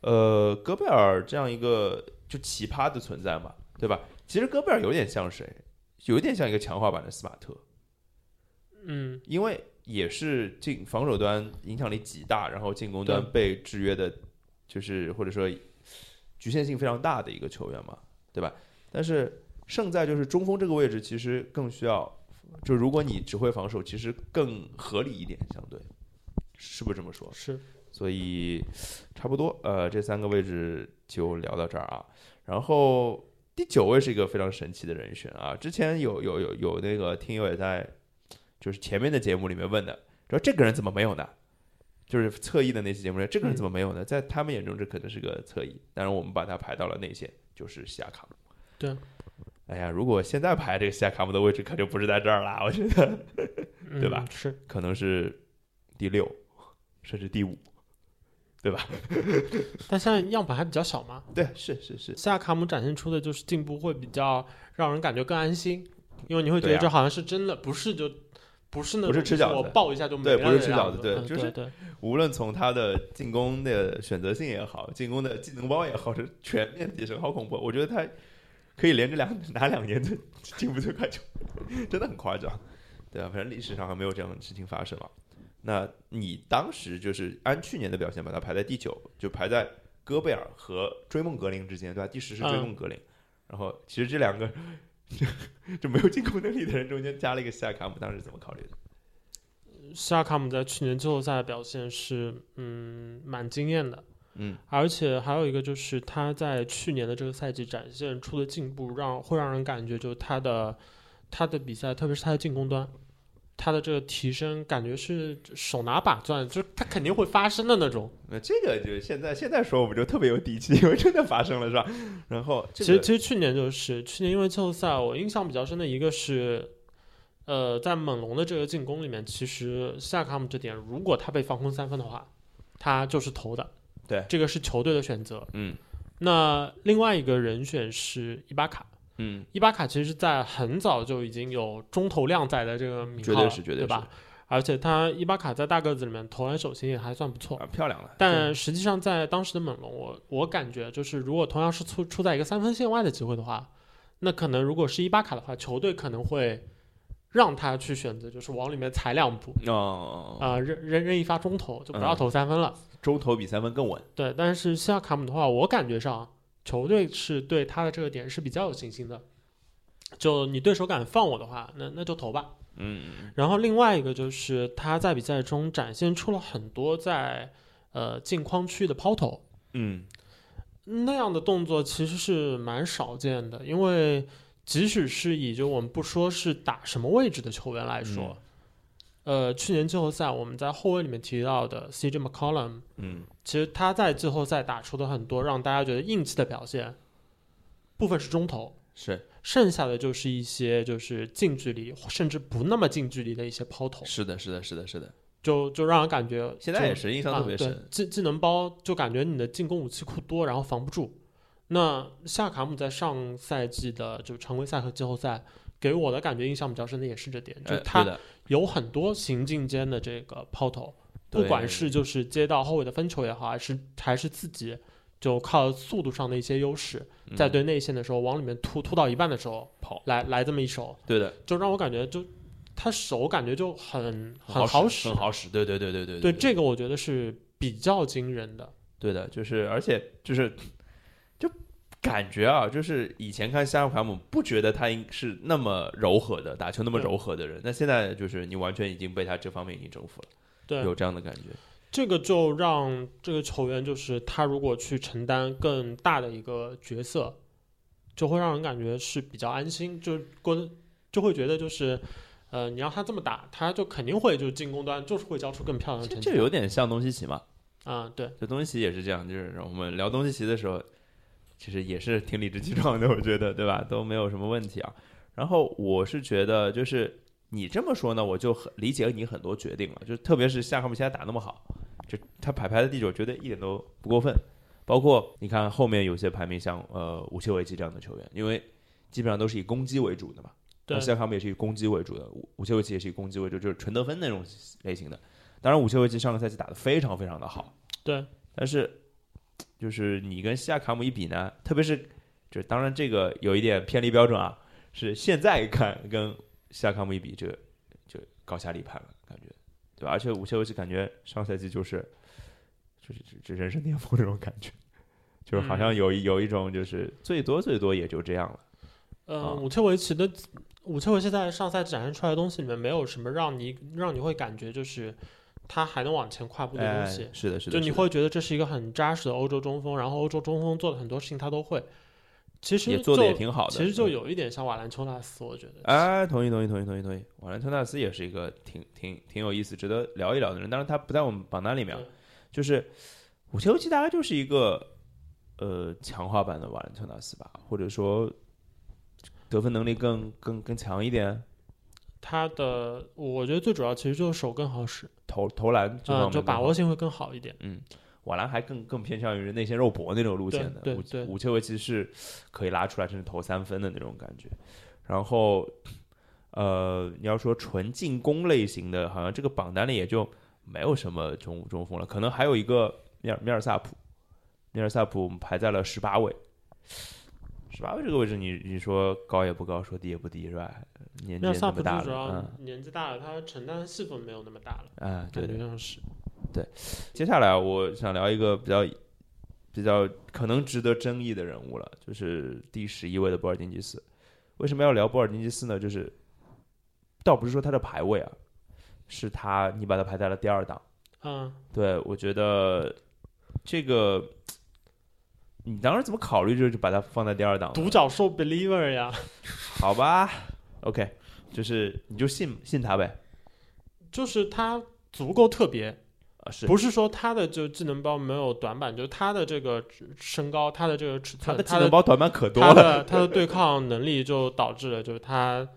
呃，戈贝尔这样一个就奇葩的存在嘛，对吧？其实戈贝尔有点像谁？有点像一个强化版的斯马特。嗯因为也是进防守端影响力极大，然后进攻端被制约的，就是或者说局限性非常大的一个球员嘛，对吧？但是胜在就是中锋这个位置其实更需要，就如果你只会防守，其实更合理一点，相对是不是这么说？是所以差不多，呃，这三个位置就聊到这儿啊。然后第九位是一个非常神奇的人选啊，之前有有有有那个听友也在，就是前面的节目里面问的，说这个人怎么没有呢？就是侧翼的那期节目里，这个人怎么没有呢？在他们眼中，这可能是个侧翼，当然我们把他排到了内线，就是西亚卡姆。对。哎呀，如果现在排这个西亚卡姆的位置，可就不是在这儿啦，我觉得对吧嗯是，可能是第六，甚至第五，对吧？[LAUGHS] 但现在样本还比较小嘛，[LAUGHS] 对，是是是，西亚卡姆展现出的就是进步会比较让人感觉更安心，因为你会觉得这好像是真的，不是就不是那种不是吃饺子我抱一下就没对不是吃饺子对就是对对无论从他的进攻的选择性也好，进攻的技能包也好，是全面提升，好恐怖！我觉得他可以连着两拿两年的进步最快球，真的很夸张，[LAUGHS] 对啊，反正历史上还没有这样的事情发生嘛。那你当时就是按去年的表现把他排在第九，就排在戈贝尔和追梦格林之间，对吧？第十是追梦格林，然后其实这两个就 [LAUGHS] 就没有进攻能力的人中间加了一个西亚卡姆，当时怎么考虑的？西亚卡姆在去年季后赛的表现是嗯蛮惊艳的，嗯，而且还有一个就是他在去年的这个赛季展现出的进步让，会让人感觉就是他的他的比赛，特别是他的进攻端，他的这个提升感觉是手拿把攥，就是他肯定会发生的那种。那这个就是现在现在说我们就特别有底气，[LAUGHS] 因为真的发生了，是吧？然后这其实其实去年就是去年因为季后赛，我印象比较深的一个是。呃，在猛龙的这个进攻里面，其实西亚卡姆这点，如果他被防空三分的话，他就是投的。对这个是球队的选择。嗯那另外一个人选是伊巴卡，嗯，伊巴卡其实在很早就已经有中投量在的这个名绝号了，对是绝对对吧？而且他伊巴卡在大个子里面投篮手型也还算不错，啊，漂亮了。但实际上在当时的猛龙，我我感觉就是如果同样是出出在一个三分线外的机会的话，那可能如果是伊巴卡的话，球队可能会让他去选择，就是往里面踩两步啊、扔扔扔一发中投，就不要嗯投三分了。中投比三分更稳。对，但是西亚卡姆的话，我感觉上球队是对他的这个点是比较有信心的。就你对手敢放我的话，那那就投吧。嗯然后另外一个就是他在比赛中展现出了很多在呃近框区的抛投，嗯那样的动作其实是蛮少见的，因为即使是以就我们不说是打什么位置的球员来说，呃，去年季后赛我们在后卫里面提到的 CJ McCollum，嗯其实他在季后赛打出的很多让大家觉得硬气的表现，部分是中投，是剩下的就是一些就是近距离甚至不那么近距离的一些抛投，是的，是的，是的，是的。就就让人感觉现在也是印象特别深。技技能包就感觉你的进攻武器库多，然后防不住。那夏卡姆在上赛季的就常规赛和季后赛，给我的感觉印象比较深的也是这点，就是他有很多行进间的这个抛投，不管是就是接到后卫的分球也好，还是还是自己就靠速度上的一些优势，在嗯对内线的时候往里面突突到一半的时候跑，来来这么一手，对的，就让我感觉就他手感觉就很很好使，很好使。对对对对对。对，这个我觉得是比较惊人的。对的，就是而且就是就感觉啊，就是以前看夏卡姆不觉得他应是那么柔和的打球那么柔和的人，那现在就是你完全已经被他这方面已经征服了，对，有这样的感觉。这个就让这个球员就是他如果去承担更大的一个角色，就会让人感觉是比较安心，就过得就会觉得就是。呃，你让他这么打，他就肯定会就进攻端就是会交出更漂亮的成绩。这有点像东契奇嘛，啊、对，就东契奇也是这样，就是我们聊东契奇的时候，其实也是挺理直气壮的，我觉得，对吧？都没有什么问题啊。然后我是觉得，就是你这么说呢，我就很理解你很多决定了，就特别是夏卡姆现在打那么好，就他排排的第九，觉得一点都不过分。包括你看后面有些排名像呃武切维奇这样的球员，因为基本上都是以攻击为主的嘛。对那，夏卡姆也是以攻击为主的，武武切维奇也是以攻击为主，就是纯得分那种类型的。当然，武切维奇上个赛季打得非常非常的好，对，但是就是你跟西亚卡姆一比呢，特别是就当然这个有一点偏离标准啊，是现在看跟西亚卡姆一比，这个就高下立判了，感觉对吧？而且武切维奇感觉上赛季就是就是这人生巅峰这种感觉，就是好像有一有一种就是最多最多也就这样了。呃，啊武切维奇的武切维奇在上赛季展现出来的东西里面，没有什么让你让你会感觉就是他还能往前跨步的哎东西。，是的，是的，就你会觉得这是一个很扎实的欧洲中锋，然后欧洲中锋做的很多事情他都会。其实也做的也挺好的，其实就嗯有一点像瓦兰丘纳斯，我觉得。哎，同意同意同意同意同意。瓦兰丘纳斯也是一个挺挺挺有意思、值得聊一聊的人，但是他不在我们榜单里面就是武切维奇大概就是一个呃强化版的瓦兰丘纳斯吧，或者说得分能力更更更强一点，他的我觉得最主要其实就是手更好使，投投篮这方嗯，面就把握性会更好一点。嗯，瓦兰还更更偏向于内线肉搏那种路线的，武对对武切维奇是可以拉出来甚至投三分的那种感觉。然后，呃，你要说纯进攻类型的，好像这个榜单里也就没有什么中中锋了，可能还有一个米尔米尔萨普，米尔萨普排在了十八位。十八位这个位置你，你说高也不高，说低也不低，是吧？年纪那么大了，年纪大了，他承担的戏份没有那么大了，嗯，对，对是。接下来我想聊一个比较比较可能值得争议的人物了，就是第十一位的波尔津吉斯。为什么要聊波尔津吉斯呢？就是倒不是说他的排位啊，是他你把他排在了第二档。嗯，对我觉得这个你当时怎么考虑就是把它放在第二档？独角兽 believer 呀，[LAUGHS] 好吧，OK，就是你就信信他呗。就是他足够特别，啊，是不是说他的就技能包没有短板，就是他的这个身高，他的这个尺寸，他的技能包短板可多他了。的他的对抗能力就导致了，就是他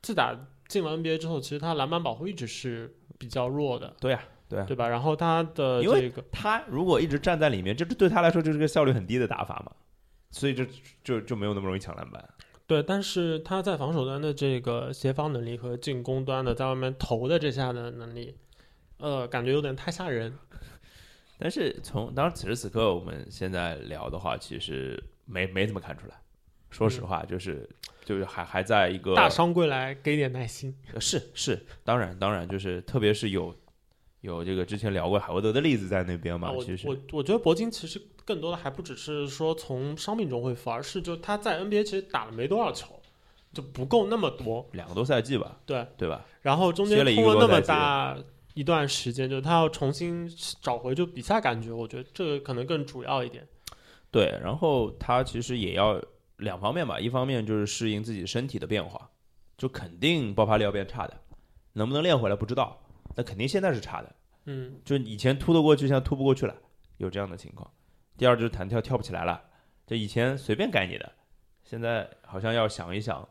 自打进了 NBA 之后，其实他篮板保护一直是比较弱的，对呀、对、对吧？然后他的因为这个他如果一直站在里面，这对他来说就是个效率很低的打法嘛，所以就就就没有那么容易抢篮板。对，但是他在防守端的这个协防能力和进攻端的在外面投的这下的能力，呃，感觉有点太吓人。[LAUGHS] 但是从当然此时此刻我们现在聊的话，其实没没怎么看出来。说实话，就是就是还还在一个大伤归来，给点耐心。呃是是，当然当然，就是特别是有有这个之前聊过海沃德的例子在那边嘛，啊，其实我我觉得铂金其实更多的还不只是说从伤病中恢复，而是就他在 NBA 其实打了没多少球，就不够那么多。两个多赛季吧，对，对吧？然后中间歇了一空了那么大一段时间，就是他要重新找回就比赛感觉，我觉得这个可能更主要一点。对，然后他其实也要两方面吧，一方面就是适应自己身体的变化，就肯定爆发力要变差的，能不能练回来不知道，那肯定现在是差的，嗯，就以前突得过去，现在突不过去了，有这样的情况。第二就是弹跳跳不起来了，就以前随便盖你的，现在好像要想一想，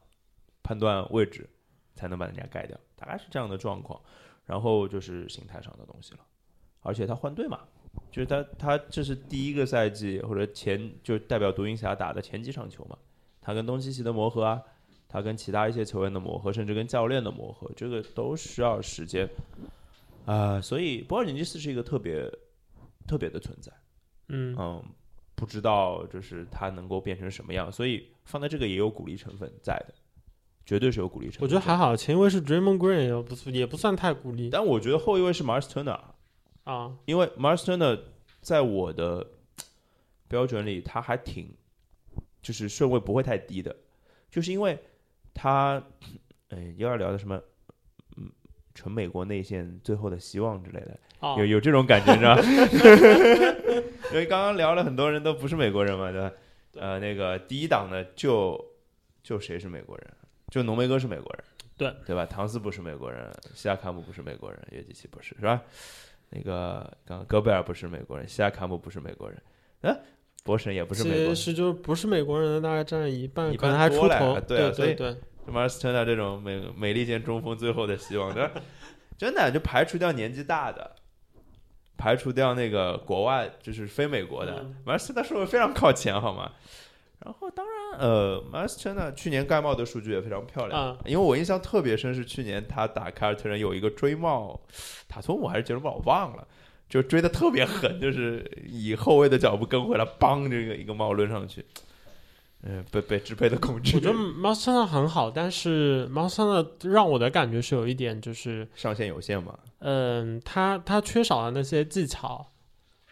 判断位置才能把人家盖掉，大概是这样的状况。然后就是心态上的东西了，而且他换队嘛，就是他他这是第一个赛季或者前就代表独行侠打的前几场球嘛，他跟东契奇的磨合啊，他跟其他一些球员的磨合，甚至跟教练的磨合，这个都需要时间。啊、所以波尔津吉斯是一个特别特别的存在，嗯，嗯，不知道就是他能够变成什么样，所以放在这个也有鼓励成分在的，绝对是有鼓励成分。我觉得还，好，前一位是 Draymond Green，也不也不算太鼓励。但我觉得后一位是 Mars Turner，啊。因为 Mars Turner 在我的标准里，他还挺就是顺位不会太低的，就是因为他，哎，又要聊的什么，嗯，纯美国内线最后的希望之类的，哦有有这种感觉，是吧？[LAUGHS] 因为刚刚聊了很多人都不是美国人嘛，对吧？呃，那个第一档呢，就就谁是美国人？就浓眉哥是美国人，对对吧？唐斯不是美国人，西亚卡姆不是美国人，约基奇不是，是吧？那个刚刚戈贝尔不是美国人，西亚卡姆不是美国人，啊，博神也不是美国其人，实就是不是美国人的大概占一半，一可能还出半多嘞头。对对对，什么 s t e r 这种美美利坚中锋最后的希望？真的就排除掉年纪大的，排除掉那个国外就是非美国的嗯 m a s t e r 顺位非常靠前，好吗？然后当然，呃 t e r 呢，去年盖帽的数据也非常漂亮，嗯因为我印象特别深是去年他打凯尔特人有一个追帽，塔图姆还是杰伦帽我忘了。就追的特别狠，就是以后卫的脚步跟回来，梆，这个一个帽抡上去，嗯、被被支配的恐惧，我觉得 t e r 很好，但是 t e r 让我的感觉是有一点就是，上限有限嘛，嗯，他他缺少了那些技巧，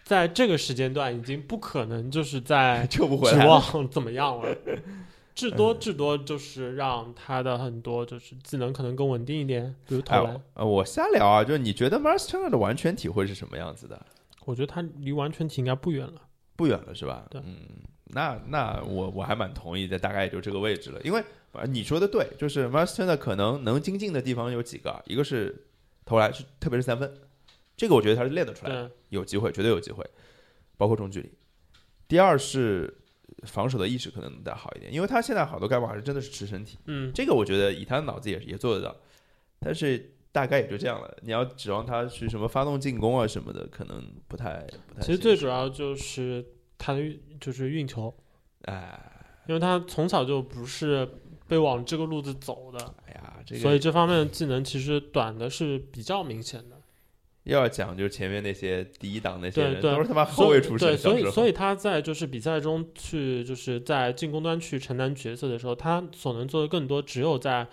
在这个时间段已经不可能就是在 [LAUGHS] 救不回指。望怎么样了。至多至多就是让他的很多就是技能可能更稳定一点，比如投哎篮，，呃，我瞎聊啊，就是你觉得 Mars Turner 的完全体会是什么样子的？我觉得他离完全体应该不远了。不远了是吧？对嗯，那那我我还蛮同意的，大概也就这个位置了。因为呃你说的对，就是 Mars Turner 可能能精进的地方有几个，一个是投篮，是特别是三分，这个我觉得他是练得出来的，有机会，绝对有机会，包括中距离。第二是防守的意识可能能再好一点，因为他现在好多盖帽还是真的是吃身体。嗯，这个我觉得以他的脑子也也做得到，但是大概也就这样了。你要指望他去什么发动进攻啊什么的，可能不太不太。其实最主，要就是他的运就是运球，哎因为他从小就不是被往这个路子走的，哎呀，这个所以这方面的技能其实短的是比较明显的。又要讲就是前面那些第一档那些人对。对都是他妈后卫出身，对，所以所以他在就是比赛中去就是在进攻端去承担角色的时候，他所能做的更多只有在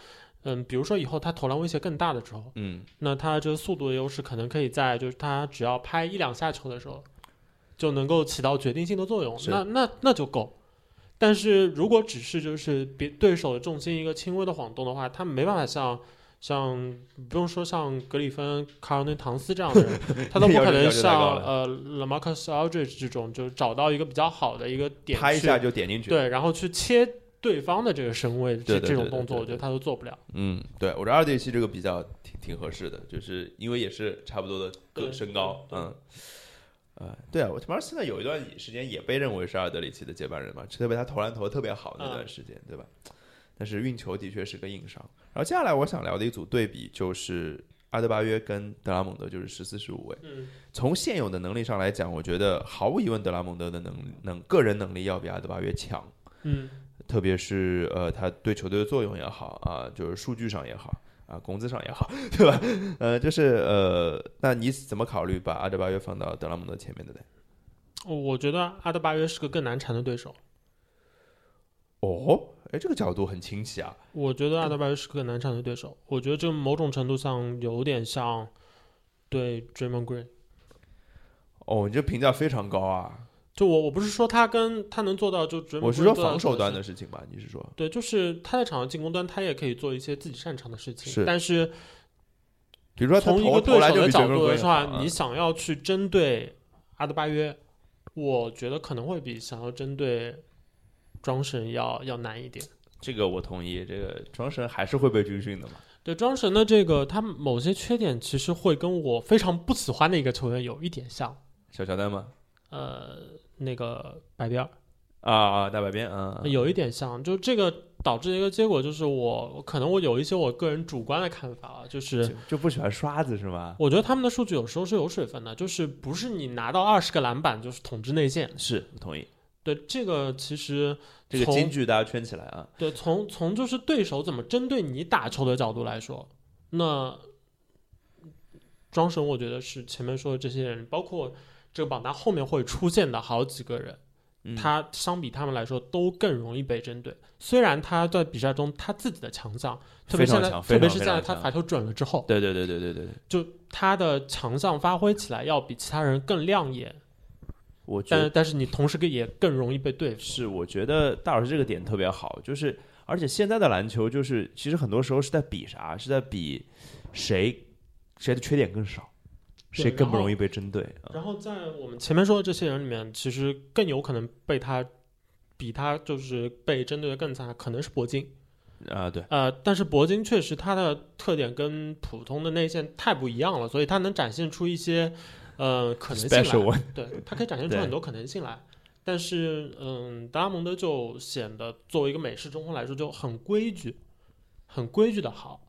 嗯，比如说以后他投篮威胁更大的时候，嗯，那他这个速度的优势可能可以在就是他只要拍一两下球的时候，就能够起到决定性的作用，那那那就够。但是如果只是就是别对手的重心一个轻微的晃动的话，他没办法像像不用说像格里芬、卡尔内唐斯这样的人，他都不 [LAUGHS] 可能像呃 Lamarcus Aldridge 这种，就是找到一个比较好的一个点去拍一下就点进去。对，然后去切对方的这个身位，这这种动作，我觉得他都做不了。嗯，对我觉得二对七这个比较挺挺合适的，就是因为也是差不多的个身高，嗯，呃，对啊，我他妈现在有一段时间也被认为是阿尔德里奇的接班人嘛，特别他投篮投的特别好那段时间，对吧？但是运球的确是个硬伤。然后接下来我想聊的一组对比就是阿德巴约跟德拉蒙德，就是十四十五位。嗯，从现有的能力上来讲，我觉得毫无疑问德拉蒙德的能能个人能力要比阿德巴约强。嗯，特别是呃，他对球队的作用也好啊，就是数据上也好啊，工资上也好，[LAUGHS] 对吧？呃，就是呃，那你怎么考虑把阿德巴约放到德拉蒙德前面的呢？我觉得阿德巴约是个更难缠的对手。哦，哎，这个角度很清晰啊。我觉得阿德巴约是个难缠的对手。我觉得这某种程度上有点像对 Draymond Green。哦，你这评价非常高啊！就我我不是说他跟他能做到就我是说防守端的的事情吧？你是说？对，就是他在场上进攻端，他也可以做一些自己擅长的事情。是但是比如说从一个对手的角度的话，你想要去针对阿德巴约，我觉得可能会比想要针对庄神要要难一点。这个我同意，这个庄神还是会被军训的嘛？对庄神的这个，他某些缺点其实会跟我非常不喜欢的一个球员有一点像，小乔丹吗？呃，那个白边儿啊啊，大白边啊，有一点像，就这个导致的一个结果就是我可能我有一些我个人主观的看法啊，就是就就不喜欢刷子是吗？我觉得他们的数据有时候是有水分的，就是不是你拿到二十个篮板就是统治内线。是，我同意。对这个其实这个金句大家圈起来啊。对从从就是对手怎么针对你打球的角度来说，那庄神我觉得是前面说的这些人，包括这个榜单后面会出现的好几个人，嗯他相比他们来说都更容易被针对。虽然他在比赛中他自己的强项，特别现在特别是现在他罚球准了之后，对对对对对对对，就他的强项发挥起来要比其他人更亮眼。我觉得但但是你同时更也更容易被对付。是，我觉得大老师这个点特别好，就是而且现在的篮球就是其实很多时候是在比啥？是在比谁谁的缺点更少，谁更不容易被针对啊？然后在我们前面说的这些人里面，其实更有可能被他比他就是被针对的更惨，可能是铂金。啊，对，呃，但是铂金确实它的特点跟普通的内线太不一样了，所以它能展现出一些呃可能性来。对，它可以展现出很多可能性来。但是，嗯，达拉蒙德就显得作为一个美式中锋来说就很规矩，很规矩的好。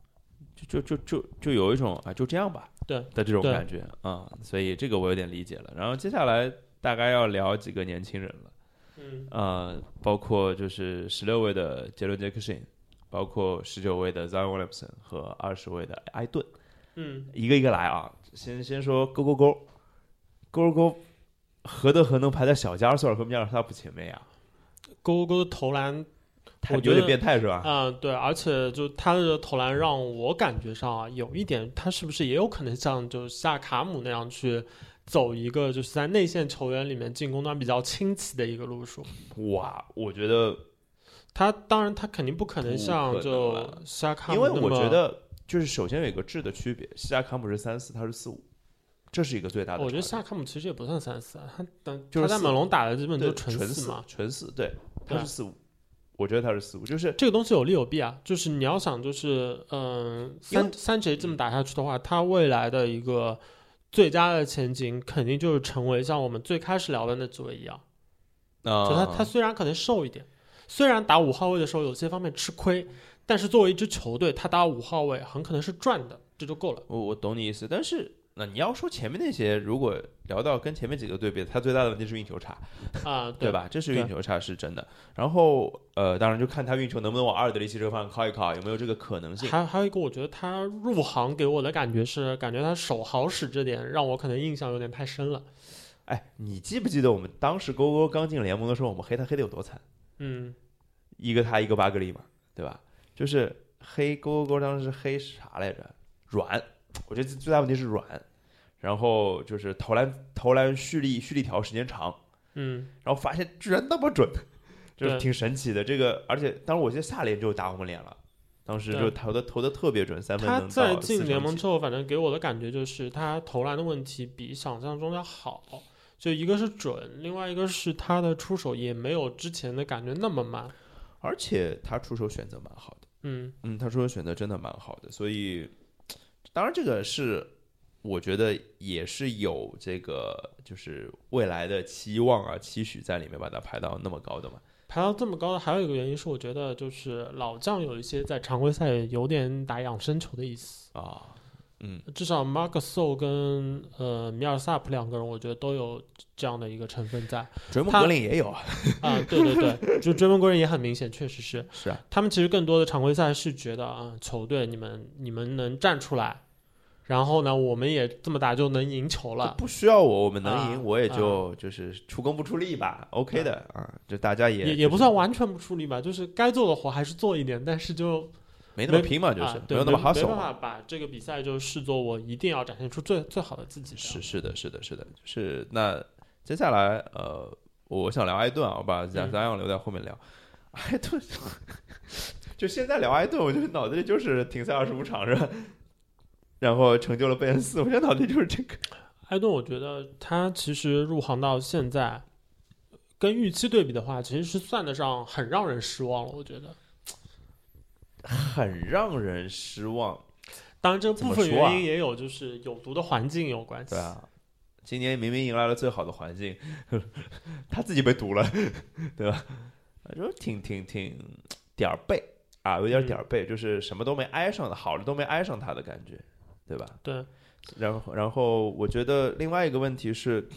就就就就就有一种啊，就这样吧，对的这种感觉啊、所以这个我有点理解了。然后接下来大概要聊几个年轻人了，嗯呃，包括就是十六位的杰伦杰克逊，包括十九位的 Zion Williamson 和二十位的埃顿，嗯，一个一个来啊。先先说勾勾勾，勾勾勾，何德何能排在小加索尔和米尔萨普前面呀？勾勾的投篮太有点我觉得变态是吧？啊、对，而且就他的投篮让我感觉上啊，有一点他是不是也有可能像就夏卡姆那样去走一个就是在内线球员里面进攻端比较清奇的一个路数。哇，我觉得，他当然他肯定不可能像就夏卡姆因为我觉得就是首先有一个质的区别，西亚卡姆是三四，他是四五，这是一个最大的。我觉得夏卡姆其实也不算三四啊，他等就是在猛龙打的基本对都纯纯四嘛。纯四，对，他是四五，我觉得他是四五，就是这个东西有利有弊啊，就是你要想就是嗯、三三杰这么打下去的话，他未来的一个最佳的前景肯定就是成为像我们最开始聊的那几位一样。啊，就他他虽然可能瘦一点，虽然打五号位的时候有些方面吃亏，但是作为一支球队，他打五号位很可能是赚的，这就够了。我我懂你意思，但是那你要说前面那些，如果聊到跟前面几个对比，他最大的问题是运球差，啊，对？吧？这是运球差是真的。然后呃，当然就看他运球能不能往阿尔德里奇这个方向靠一靠，有没有这个可能性。还还有一个，我觉得他入行给我的感觉是，感觉他手好使这点让我可能印象有点太深了。哎，你记不记得我们当时勾勾刚进联盟的时候，我们黑他黑的有多惨？嗯，一个他一个巴格利嘛，对吧？就是黑勾勾勾当时黑啥来着？软，我觉得最大问题是软，然后就是投篮投篮蓄力蓄力条时间长，嗯，然后发现居然那么准，就是挺神奇的。这个而且当时我记得下联就打我们脸了，当时就投的投的特别准，三分他能在进联盟之后，反正给我的感觉就是他投篮的问题比想象中要好。就一个是准，另外一个是他的出手也没有之前的感觉那么慢。而且他出手选择蛮好的。嗯，嗯，他出手选择真的蛮好的，所以当然这个是我觉得也是有这个就是未来的期望啊期许在里面，把它排到那么高的嘛。排到这么高的，还有一个原因是，我觉得就是老将有一些在常规赛有点打养生球的意思。啊，嗯，至少 Mark So 跟呃米尔萨普两个人，我觉得都有这样的一个成分在他追梦格林也有啊，啊。对对对，就追梦国人也很明显，确实是是啊，他们其实更多的常规赛是觉得啊，球队你们你们能站出来，然后呢，我们也这么打就能赢球了。不需要我，我们能啊赢，我也就就是出工不出力吧，OK 的啊，就大家也也也不算完全不出力吧，就是该做的活还是做一点，但是就没那么拼嘛，就是啊、没有那么没 hustle 办。法把这个比赛就视作我一定要展现出最最好的自己。是，是的，是的，是的，是那接下来呃，我想聊埃顿啊，我把咱嗯咱要留在后面聊。[LAUGHS] 埃顿，[LAUGHS] 就现在聊埃顿，我就脑子里就是停赛二十五场是吧？然后成就了贝恩斯，我现在脑子里就是这个。艾顿，我觉得他其实入行到现在，跟预期对比的话，其实是算得上很让人失望了。我觉得，很让人失望，当然这部分原因也有就是有毒的环境有关系。对啊，今年明明迎来了最好的环境，[LAUGHS] 他自己被毒了，[LAUGHS] 对吧？就挺挺挺点儿背啊，有点嗯点儿背，就是什么都没挨上的，好的都没挨上他的感觉，对吧？对，然后然后我觉得另外一个问题是，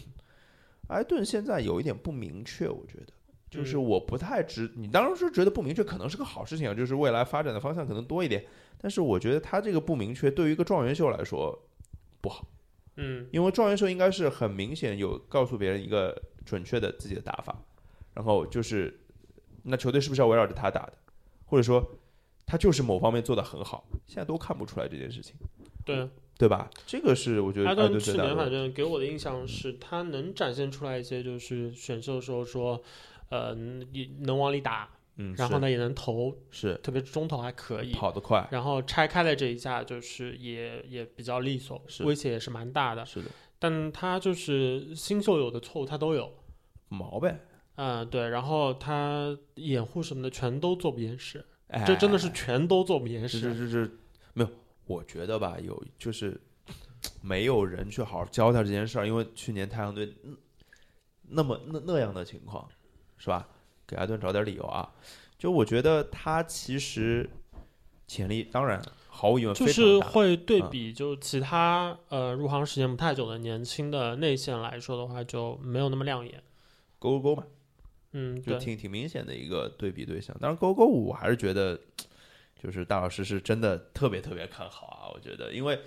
埃顿现在有一点不明确，我觉得。就是嗯我不太知，你当时觉得不明确，可能是个好事情啊，就是未来发展的方向可能多一点。但是我觉得他这个不明确，对于一个状元秀来说不好。嗯因为状元秀应该是很明显有告诉别人一个准确的自己的打法，然后就是那球队是不是要围绕着他打的，或者说他就是某方面做得很好，现在都看不出来这件事情。对，对吧？这个是我觉得艾艾顿去年反正给我的印象是他能展现出来一些，就是选秀的时候说，呃，你能往里打，嗯，然后呢也能投，是特别是中投还可以。跑得快，然后拆开了这一下就是也也比较利索，是威胁也是蛮大的。是的，但他就是新秀有的错误他都有，毛呗，嗯，对。然后他掩护什么的全都做不严实，哎这真的是全都做不严实。是是是，没有，我觉得吧，有就是没有人去好好教他这件事儿，因为去年太阳队嗯那么那那样的情况，是吧？给艾顿找点理由啊！就我觉得他其实潜力当然毫无疑问就是，会对嗯比，就其他呃入行时间不太久的年轻的内线来说的话，就没有那么亮眼。勾勾勾嘛，嗯，就挺挺明显的一个对比对象。当然，勾勾五我还是觉得，就是大老师是真的特别特别看好啊，我觉得，因为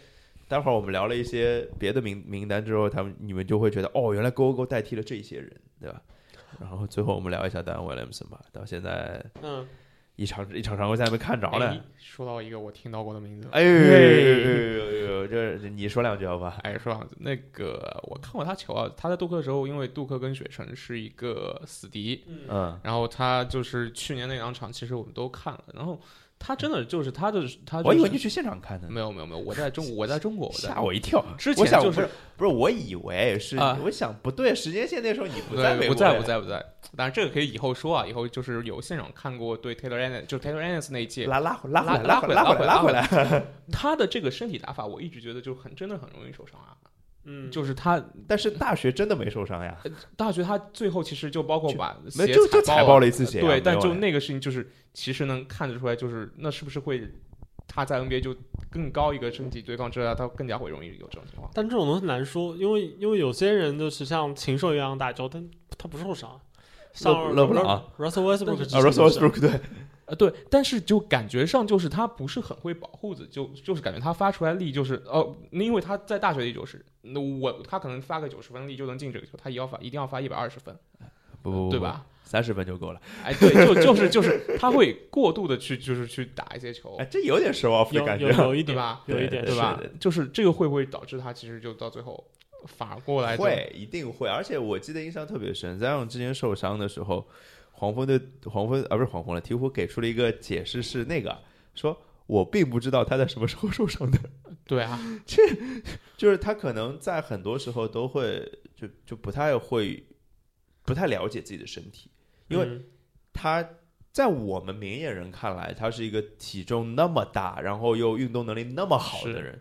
待会儿我们聊了一些别的名名单之后，他们你们就会觉得，哦，原来 Go Go 代替了这些人，对吧？然后最后我们聊一下丹威廉姆森吧，到现在嗯，一场一场常规赛还没看着呢哎。说到一个我听到过的名字，哎呦呦呦呦呦，这你说两句好吧？哎，说两句，那个我看过他球啊，他在杜克的时候，因为杜克跟雪城是一个死敌，嗯，然后他就是去年那两场，其实我们都看了，然后他真的就是他的他、就是，我以为你去现场看的，没有没有没有，我在中 [LAUGHS] 我在中国，我在吓我一跳。之前就是不是，我以为是，啊。我想不对，时间线那时候你不在美国，不在不，在不在，当然这个可以以后说啊，以后就是有现场看过对 [LAUGHS] Taylor Ennis 就 Taylor Ennis 那一届，拉拉拉回，拉回来，拉回来，拉回拉回来。来。[LAUGHS] 他的这个身体打法，我一直觉得就很真的很容易受伤啊。嗯，就是他但是大学真的没受伤呀，大学他最后其实就包括把鞋没就就踩爆爆了一次鞋啊，对，但就那个事情就是其实能看得出来，就是那是不是会他在 NBA 就更高一个身体对抗之下，他更加会容易有这种情况。但这种东西难说，因为因为有些人就是像禽兽一样打球，但他不受伤。像勒布朗 Russell Westbrook 啊，Russell Westbrook 对，呃，对，但是就感觉上就是他不是很会保护自己，就就是感觉他发出来力就是哦，因为他在大学里就是，那我他可能发个九十分力就能进这个球，他也要发一定要发一百二十分，不不不，对？吧？三十分就够了。哎，对，就就是就是 [LAUGHS] 他会过度的去就是去打一些球哎，，这有点 show off 的感觉。有有一点吧有一点对对吧？就是这个会不会导致他其实就到最后反而过来就会，一定会。而且我记得印象特别深，在我之前受伤的时候，黄蜂的黄蜂啊不是黄蜂了，鹈鹕给出了一个解释是那个说。我并不知道他在什么时候受伤的，[LAUGHS] 对啊，这 [LAUGHS] 就是他可能在很多时候都会就就不太会不太了解自己的身体，因为嗯他在我们明眼人看来，他是一个体重那么大，然后又运动能力那么好的人，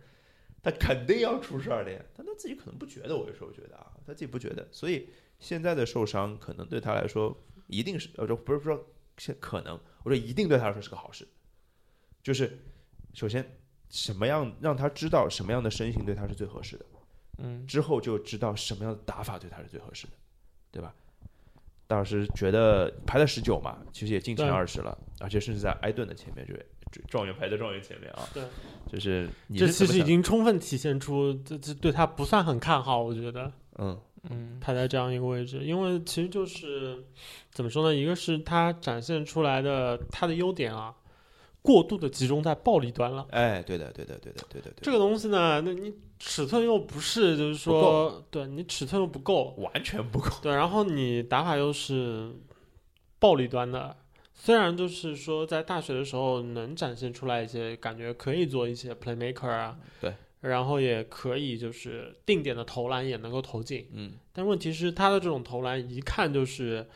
他肯定要出事儿的呀。但他自己可能不觉得，我有时候觉得啊，他自己不觉得。所以现在的受伤，可能对他来说一定是，呃，就不是说现可能，我说一定对他来说是个好事。就是首先什么样让他知道什么样的身形对他是最合适的。嗯，之后就知道什么样的打法对他是最合适的，对吧？大老师觉得排在十九嘛，其实也进前二十了，而且甚至在埃顿的前面，这位状元排在状元前面啊。对，就是你这其实已经充分体现出这这对他不算很看好，我觉得嗯嗯，排在这样一个位置，因为其实就是怎么说呢？一个是他展现出来的他的优点啊，过度的集中在暴力端了。哎，对的，对的，对的，对的，对的，这个东西呢，那你尺寸又不是，就是说，对你尺寸又不够，完全不够。对，然后你打法又是暴力端的，虽然就是说在大学的时候能展现出来一些感觉可以做一些 playmaker 啊，对，然后也可以就是定点的投篮也能够投进，嗯，但问题是他的这种投篮一看就是，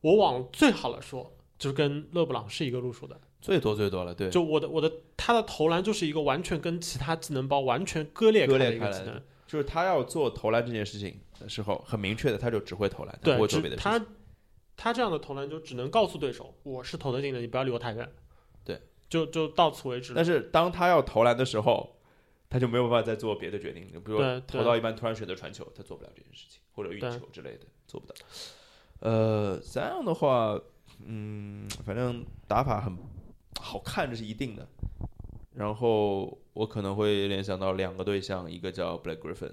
我往最好了说，就是跟勒布朗是一个路数的，最多最多了，对，就我的我的他的投篮就是一个完全跟其他技能包完全割裂割开的的一个技能，就是他要做投篮这件事情的时候，很明确的，他就只会投篮，他对不会，做别的事情。他这样的投篮就只能告诉对手我是投得进的，你不要离我太远。对，就就到此为止。但是当他要投篮的时候，他就没有办法再做别的决定，比如对对投到一半突然选择传球，他做不了这件事情，或者运球之类的做不到。呃，这样的话，嗯，反正打法很好看，这是一定的。然后我可能会联想到两个对象，一个叫 Black Griffin，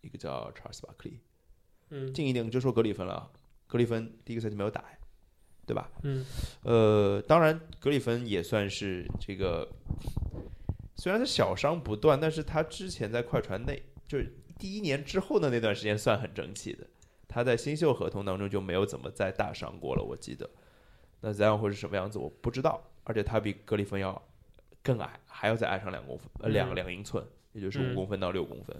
一个叫 Charles Barkley。嗯近一点就说格里芬了，格里芬第一个赛季没有打，对吧？嗯呃，当然，格里芬也算是这个虽然是小伤不断，但是他之前在快船内就是第一年之后的那段时间算很争气的。他在新秀合同当中就没有怎么再大伤过了，我记得。那 Zion 会是什么样子，我不知道。而且他比格里芬要更矮，还要再矮上两公分，呃，两嗯两英寸，也就是五嗯公分到六公分。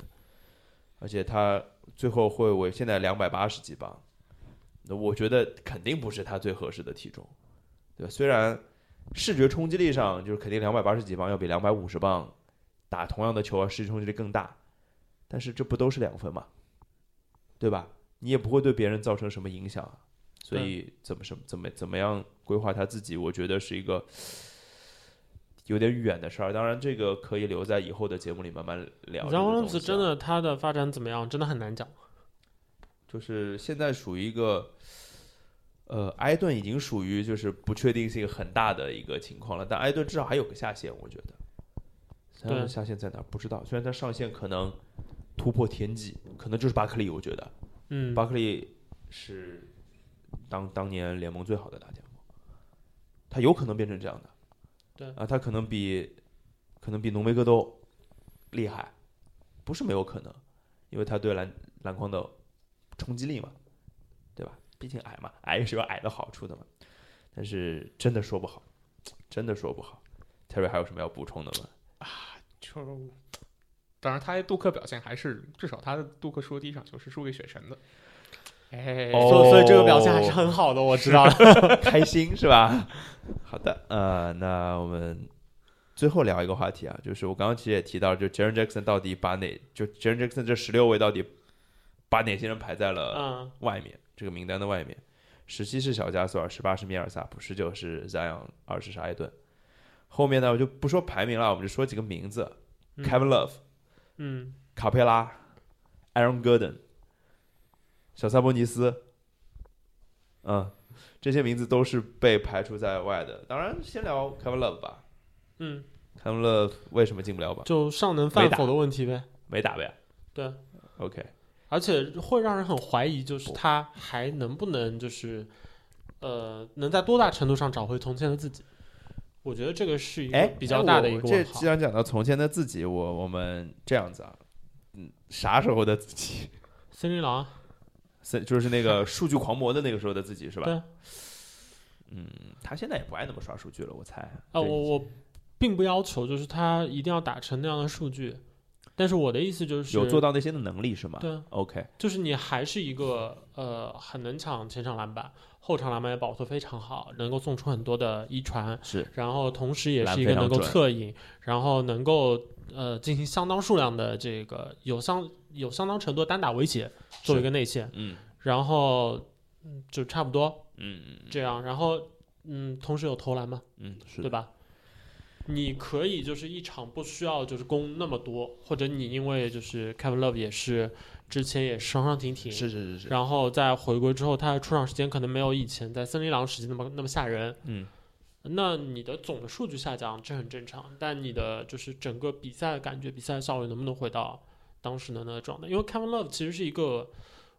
而且他最后会为现在两百八十几磅，那我觉得肯定不是他最合适的体重，对吧？虽然视觉冲击力上就是肯定两百八十几磅要比两百五十磅打同样的球啊，视觉冲击力更大，但是这不都是两分嘛，对吧？你也不会对别人造成什么影响啊，所以怎么什么怎么怎么样规划他自己，我觉得是一个有点远的事儿。当然，这个可以留在以后的节目里慢慢聊。然后子真的他的发展怎么样，真的很难讲。就是现在属于一个，呃，埃顿已经属于就是不确定性很大的一个情况了，但埃顿至少还有个下限，我觉得。他的对下限在哪儿不知道，虽然他上限可能突破天际，可能就是巴克利，我觉得嗯，巴克利是当当年联盟最好的大前锋，他有可能变成这样的。对啊，他可能比可能比浓眉哥都厉害，不是没有可能，因为他对篮篮筐的冲击力嘛？毕竟矮嘛，矮也是有矮的好处的嘛。但是真的说不好，真的说不好。Terry 还有什么要补充的吗？啊，就，当然他杜克表现还是至少他的杜克输的第一场球是输给雪神的。哎，哦所以所以这个表现还是很好的，我知道了。[LAUGHS] 开心是吧？好的，呃，那我们最后聊一个话题啊，就是我刚刚其实也提到，就 Jaren Jackson 到底把哪，就 Jaren Jackson 这十六位到底把哪些人排在了嗯，外面，这个名单的外面？十七是小加索尔，十八是米尔萨普，十九是 Zion，二十是埃顿。后面呢，我就不说排名了，我们就说几个名字、嗯 k e v i n Love、嗯卡佩拉、Aaron Gordon、小萨博尼斯，嗯，这些名字都是被排除在外的。当然，先聊 Kevin Love 吧。嗯，Kevin Love 为什么进不了吧？就上能犯否的问题呗。没打呗。对，OK，而且会让人很怀疑，就是他还能不能就是，呃，能在多大程度上找回从前的自己？我觉得这个是一个哎，比较大的一哎这个问号既。然讲到从前的自己，我我们这样子啊，嗯，啥时候的自己？[LAUGHS] 森林狼，森就是那个数据狂魔的那个时候的自己是吧？对。嗯，他现在也不爱那么刷数据了，我猜。啊，我我并不要求就是他一定要打成那样的数据，但是我的意思就是有做到那些的能力是吗？对啊，，OK，就是你还是一个呃很能抢前场篮板，后场篮板也保护得非常好，能够送出很多的一传，是。然后同时也是一个能够非常准。策应，然后能够呃进行相当数量的这个有相有相当程度的单打威胁作为一个内线，嗯。然后嗯就差不多嗯嗯这样，然后嗯同时有投篮嘛，嗯，是，对吧？你可以就是一场不需要就是攻那么多，或者你因为就是 Kevin Love 也是之前也是伤伤停停，是是是是，然后在回归之后，他的出场时间可能没有以前在森林狼时期那么那么吓人。嗯，那你的总的数据下降，这很正常。但你的就是整个比赛的感觉、比赛的效率能不能回到当时的那个状态？因为 Kevin Love 其实是一个，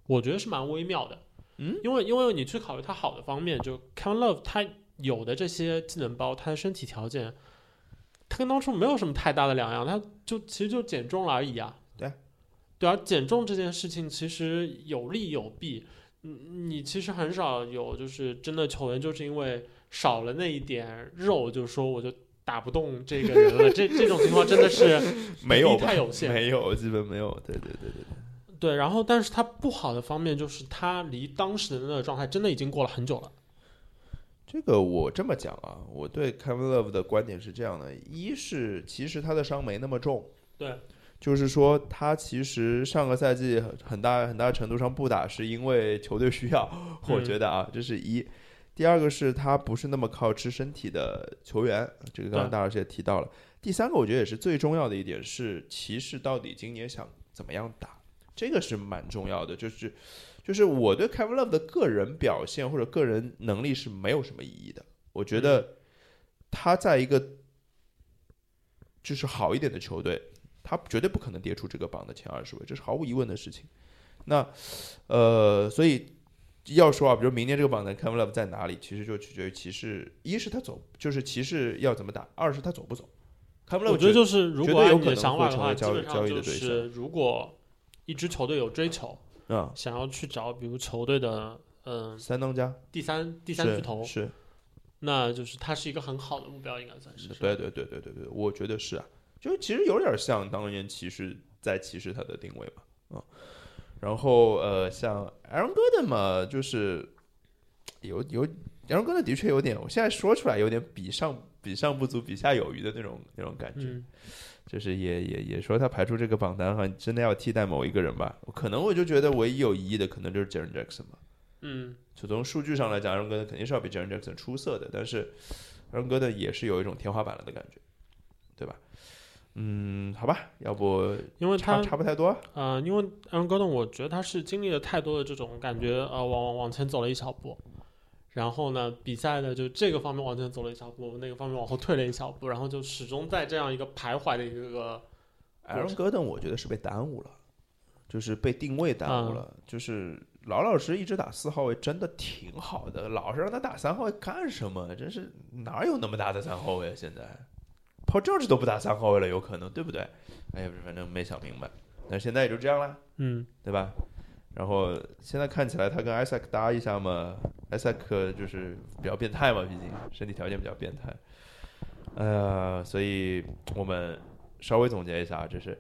我觉得是蛮微妙的。嗯，因为因为你去考虑他好的方面，就 Kevin Love 他有的这些技能包，他的身体条件，他跟当初没有什么太大的两样，他就其实就减重了而已啊。对，对啊，减重这件事情其实有利有弊。嗯，你其实很少有就是真的球员就是因为少了那一点肉，就说我就打不动这个人了。这这种情况真的是 [LAUGHS] 没有太有限。没有，基本没有，对对对对对，对，然后但是他不好的方面就是他离当时的那个状态真的已经过了很久了。这个我这么讲啊，我对 Kevin Love 的观点是这样的：一是其实他的伤没那么重，对，就是说他其实上个赛季很很大很大程度上不打是因为球队需要，我嗯觉得啊，这是一。第二个是他不是那么靠吃身体的球员，这个刚刚大老师也提到了。第三个我觉得也是最重要的一点是，骑士到底今年想怎么样打，这个是蛮重要的。就是就是我对 Kevin Love 的个人表现或者个人能力是没有什么意义的。我觉得他在一个就是好一点的球队，他绝对不可能跌出这个榜的前二十位，这是毫无疑问的事情。那呃，所以要说啊，比如明年这个榜单 Kevin Love 在哪里，其实就取决于骑士，一是他走，就是骑士要怎么打；二是他走不走。卡梅勒我觉得就是如果有可能想法的话，会成为交基本上就交易的对是如果一支球队有追求，嗯，想要去找比如球队的嗯三当家。第三第三巨头，是，那就是他是一个很好的目标，应该算是。是对对对对对对，我觉得是啊，就其实有点像当年骑士在骑士他的定位嘛，嗯，然后呃，像艾伦戈登嘛，就是有有艾伦戈登的确有点，我现在说出来有点比上比上不足，比下有余的那种那种感觉，嗯，就是也也也说他排出这个榜单哈，真的要替代某一个人吧，可能我就觉得唯一有疑义的可能就是 Jaren Jackson 嘛。嗯，就从数据上来讲，艾伦戈登肯定是要比 Jaren Jackson 出色的，但是艾伦戈登也是有一种天花板了的感觉，对吧？嗯，好吧，要不因为差他差不太多。呃，因为艾伦戈登，我觉得他是经历了太多的这种感觉，呃，往往往前走了一小步，然后呢，比赛呢就这个方面往前走了一小步，那个方面往后退了一小步，然后就始终在这样一个徘徊的一个，艾伦戈登我觉得是被耽误了，就是被定位耽误了，就是老老实实一直打四号位真的挺好的，老是让他打三号位干什么？真是哪有那么大的三号位啊？现在 Paul George 都不打三号位了，有可能对不对？哎呀，反正没想明白，那现在也就这样了。嗯，对吧？然后现在看起来他跟艾萨克搭一下嘛，艾萨克就是比较变态嘛，毕竟身体条件比较变态。呃，所以我们稍微总结一下啊，就是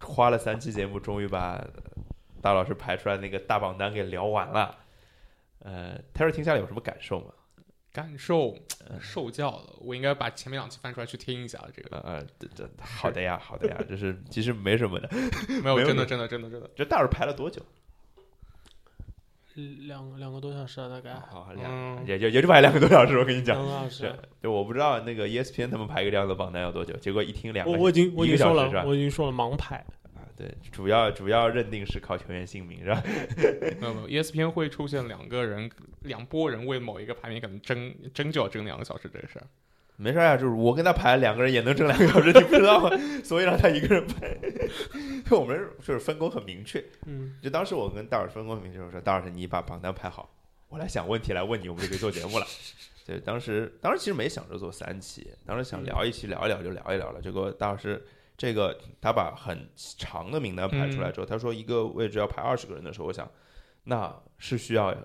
花了三期节目，终于把大老师排出来那个大榜单给聊完了。呃，Terry 听下来有什么感受吗？感受受教了，我应该把前面两期翻出来去听一下这个。呃呃，这这好的呀，好的呀，就是其实没什么的。[LAUGHS] 没有，没有真的，真的，真的，真的。这大老师排了多久？两两个多小时啊，大概好，嗯两也就也就排两个多小时，我跟你讲两。个小时。，就我不知道那个 E ESPN 他们排个这样的榜单要多久，结果一听两个我我已经我已经说了，我已经说了盲排。啊，对，主要主要认定是靠球员姓名是吧？[LAUGHS] 没有没有，ESPN 会出现两个人、两拨人为某一个排名可能争争就要争两个小时这个事儿。没事啊、就是我跟他排两个人也能争两个小时，你不知道吗？[LAUGHS] 所以让他一个人排。[LAUGHS] 我们就是分工很明确，嗯，就当时我跟大老师分工很明确，我说大老师你把榜单排好，我来想问题来问你，我们就可以做节目了。对，当时当时其实没想着做三期，当时想聊一期聊一聊就聊一聊了。结果大老师这个他把很长的名单排出来之后，他说一个位置要排二十个人的时候，我想那是需要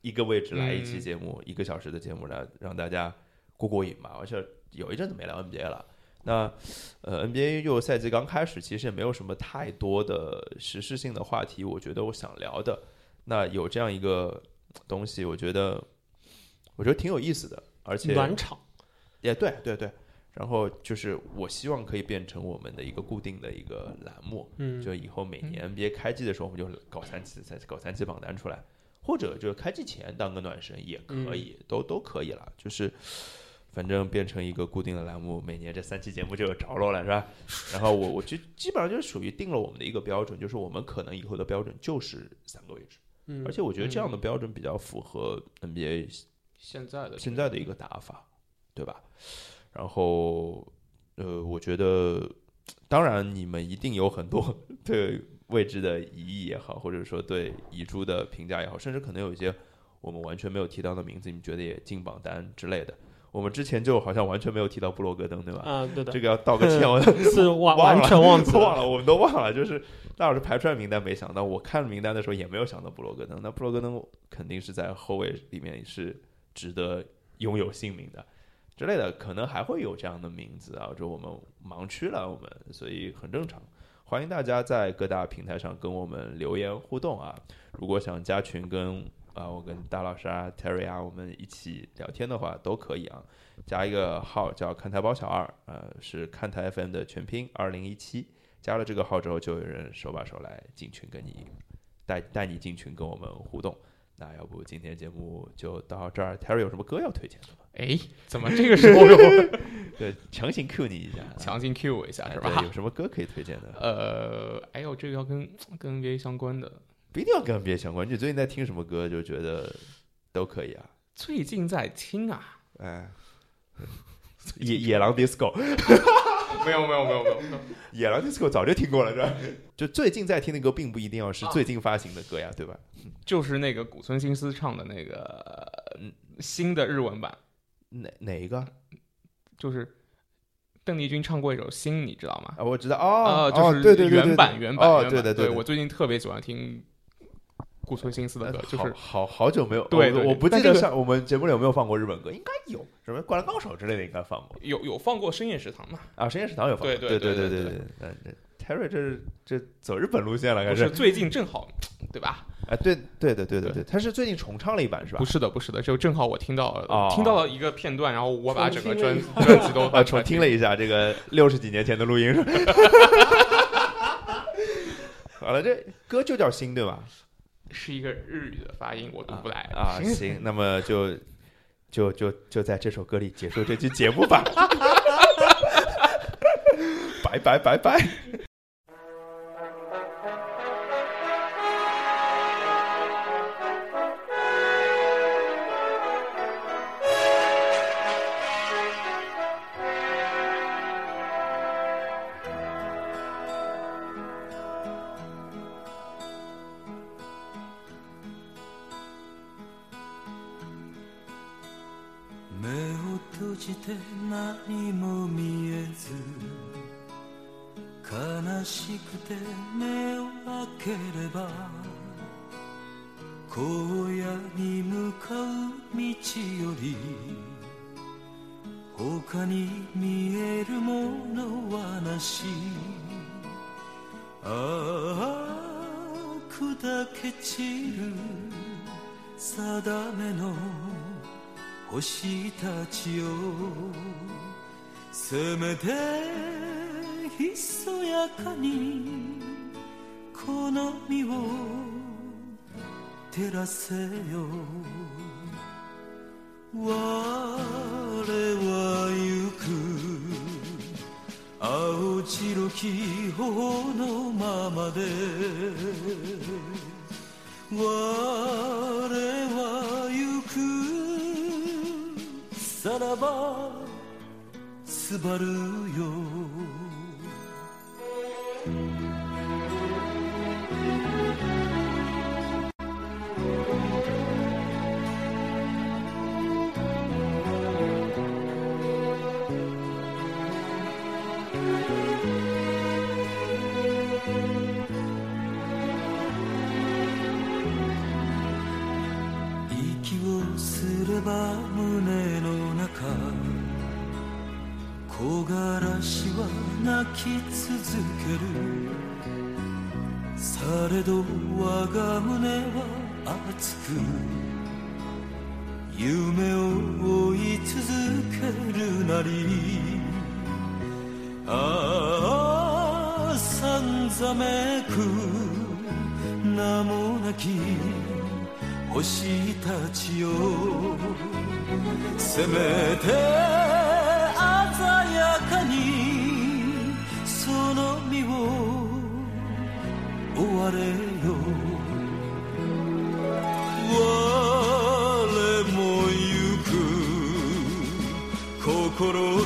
一个位置来一期节目，一个小时的节目来让大家过过瘾嘛。而且有一阵子没聊 NBA 了。那呃，NBA 又赛季刚开始，其实也没有什么太多的时事性的话题，我觉得我想聊的。那有这样一个东西，我觉得我觉得挺有意思的，而且暖场。也对对对。然后就是我希望可以变成我们的一个固定的一个栏目，嗯，就以后每年 NBA 开季的时候，我们就搞三期赛，搞三期榜单出来，或者就是开季前当个暖身也可以，都都可以了。就是反正变成一个固定的栏目，每年这三期节目就有着落了，是吧？然后我我就基本上就是属于定了我们的一个标准，就是我们可能以后的标准就是三个位置，嗯而且我觉得这样的标准比较符合 NBA 现在的现在的一个打法，对吧？然后，呃，我觉得，当然你们一定有很多 [LAUGHS] 对位置的疑义也好，或者说对遗珠的评价也好，甚至可能有一些我们完全没有提到的名字，你们觉得也进榜单之类的。我们之前就好像完全没有提到布罗格登，对吧？啊，对的这，个要道个歉，我 [LAUGHS] 是完完全忘记 [LAUGHS] 忘了，我们都忘了。就是大老师排出来名单，没想到我看名单的时候也没有想到布罗格登。那布罗格登肯定是在后卫里面是值得拥有姓名的之类的，可能还会有这样的名字啊，就我们盲区了，我们所以很正常。欢迎大家在各大平台上跟我们留言互动啊！如果想加群跟啊我跟大老师啊 Terry 啊我们一起聊天的话，都可以啊。加一个号叫看台包小二，呃，是看台 FM 的全拼二零一七。加了这个号之后，就有人手把手来进群跟你带带你进群跟我们互动。那要不今天节目就到这儿，Terry 有什么歌要推荐的？哎，怎么这个时候又 [LAUGHS] 对，强行 Q 你一下，强行 Q 我一下是吧？有什么歌可以推荐的？呃，哎呦，这个要跟 [TSK] 跟 NBA 相关的，不一定要跟 NBA 相关，你最近在听什么歌，就觉得都可以啊。最近在听啊，哎，[LAUGHS] 野野狼 disco，[LAUGHS] 没有没有没有没有没有，野狼 disco 早就听过了，是吧？就最近在听的歌，并不一定要是最近发行的歌呀，对吧？就是那个古村新司唱的那个嗯新的日文版，哪哪一个？就是邓丽君唱过一首《心》，你知道吗？啊，我知道哦，就是对对原版原版哦，对对对，我最近特别喜欢听顾村新司的歌，就是好好久没有对，我不记得像我们节目里有没有放过日本歌，应该有什么《灌篮高手》之类的应该放过，有有放过《深夜食堂》嘛？啊，《深夜食堂》有放，对对对对对对对。Terry 这是这走日本路线了，不还是？最近正好，对吧？哎，对对的对的对对，他是最近重唱了一版是吧不？是的，不是的，就正好我听到听到了一个片段，然后我把整个专专辑都 [LAUGHS] 啊，重听了一下这个六十几年前的录音是？[LAUGHS] 好了，这歌就叫心对吧？是一个日语的发音，我读不来啊，[LAUGHS] 行，那么就就就就在这首歌里结束这期节目吧。拜拜拜拜。ああさんざめく名もなき星たちよせめて鮮やかにその身を追われよ我も行く。心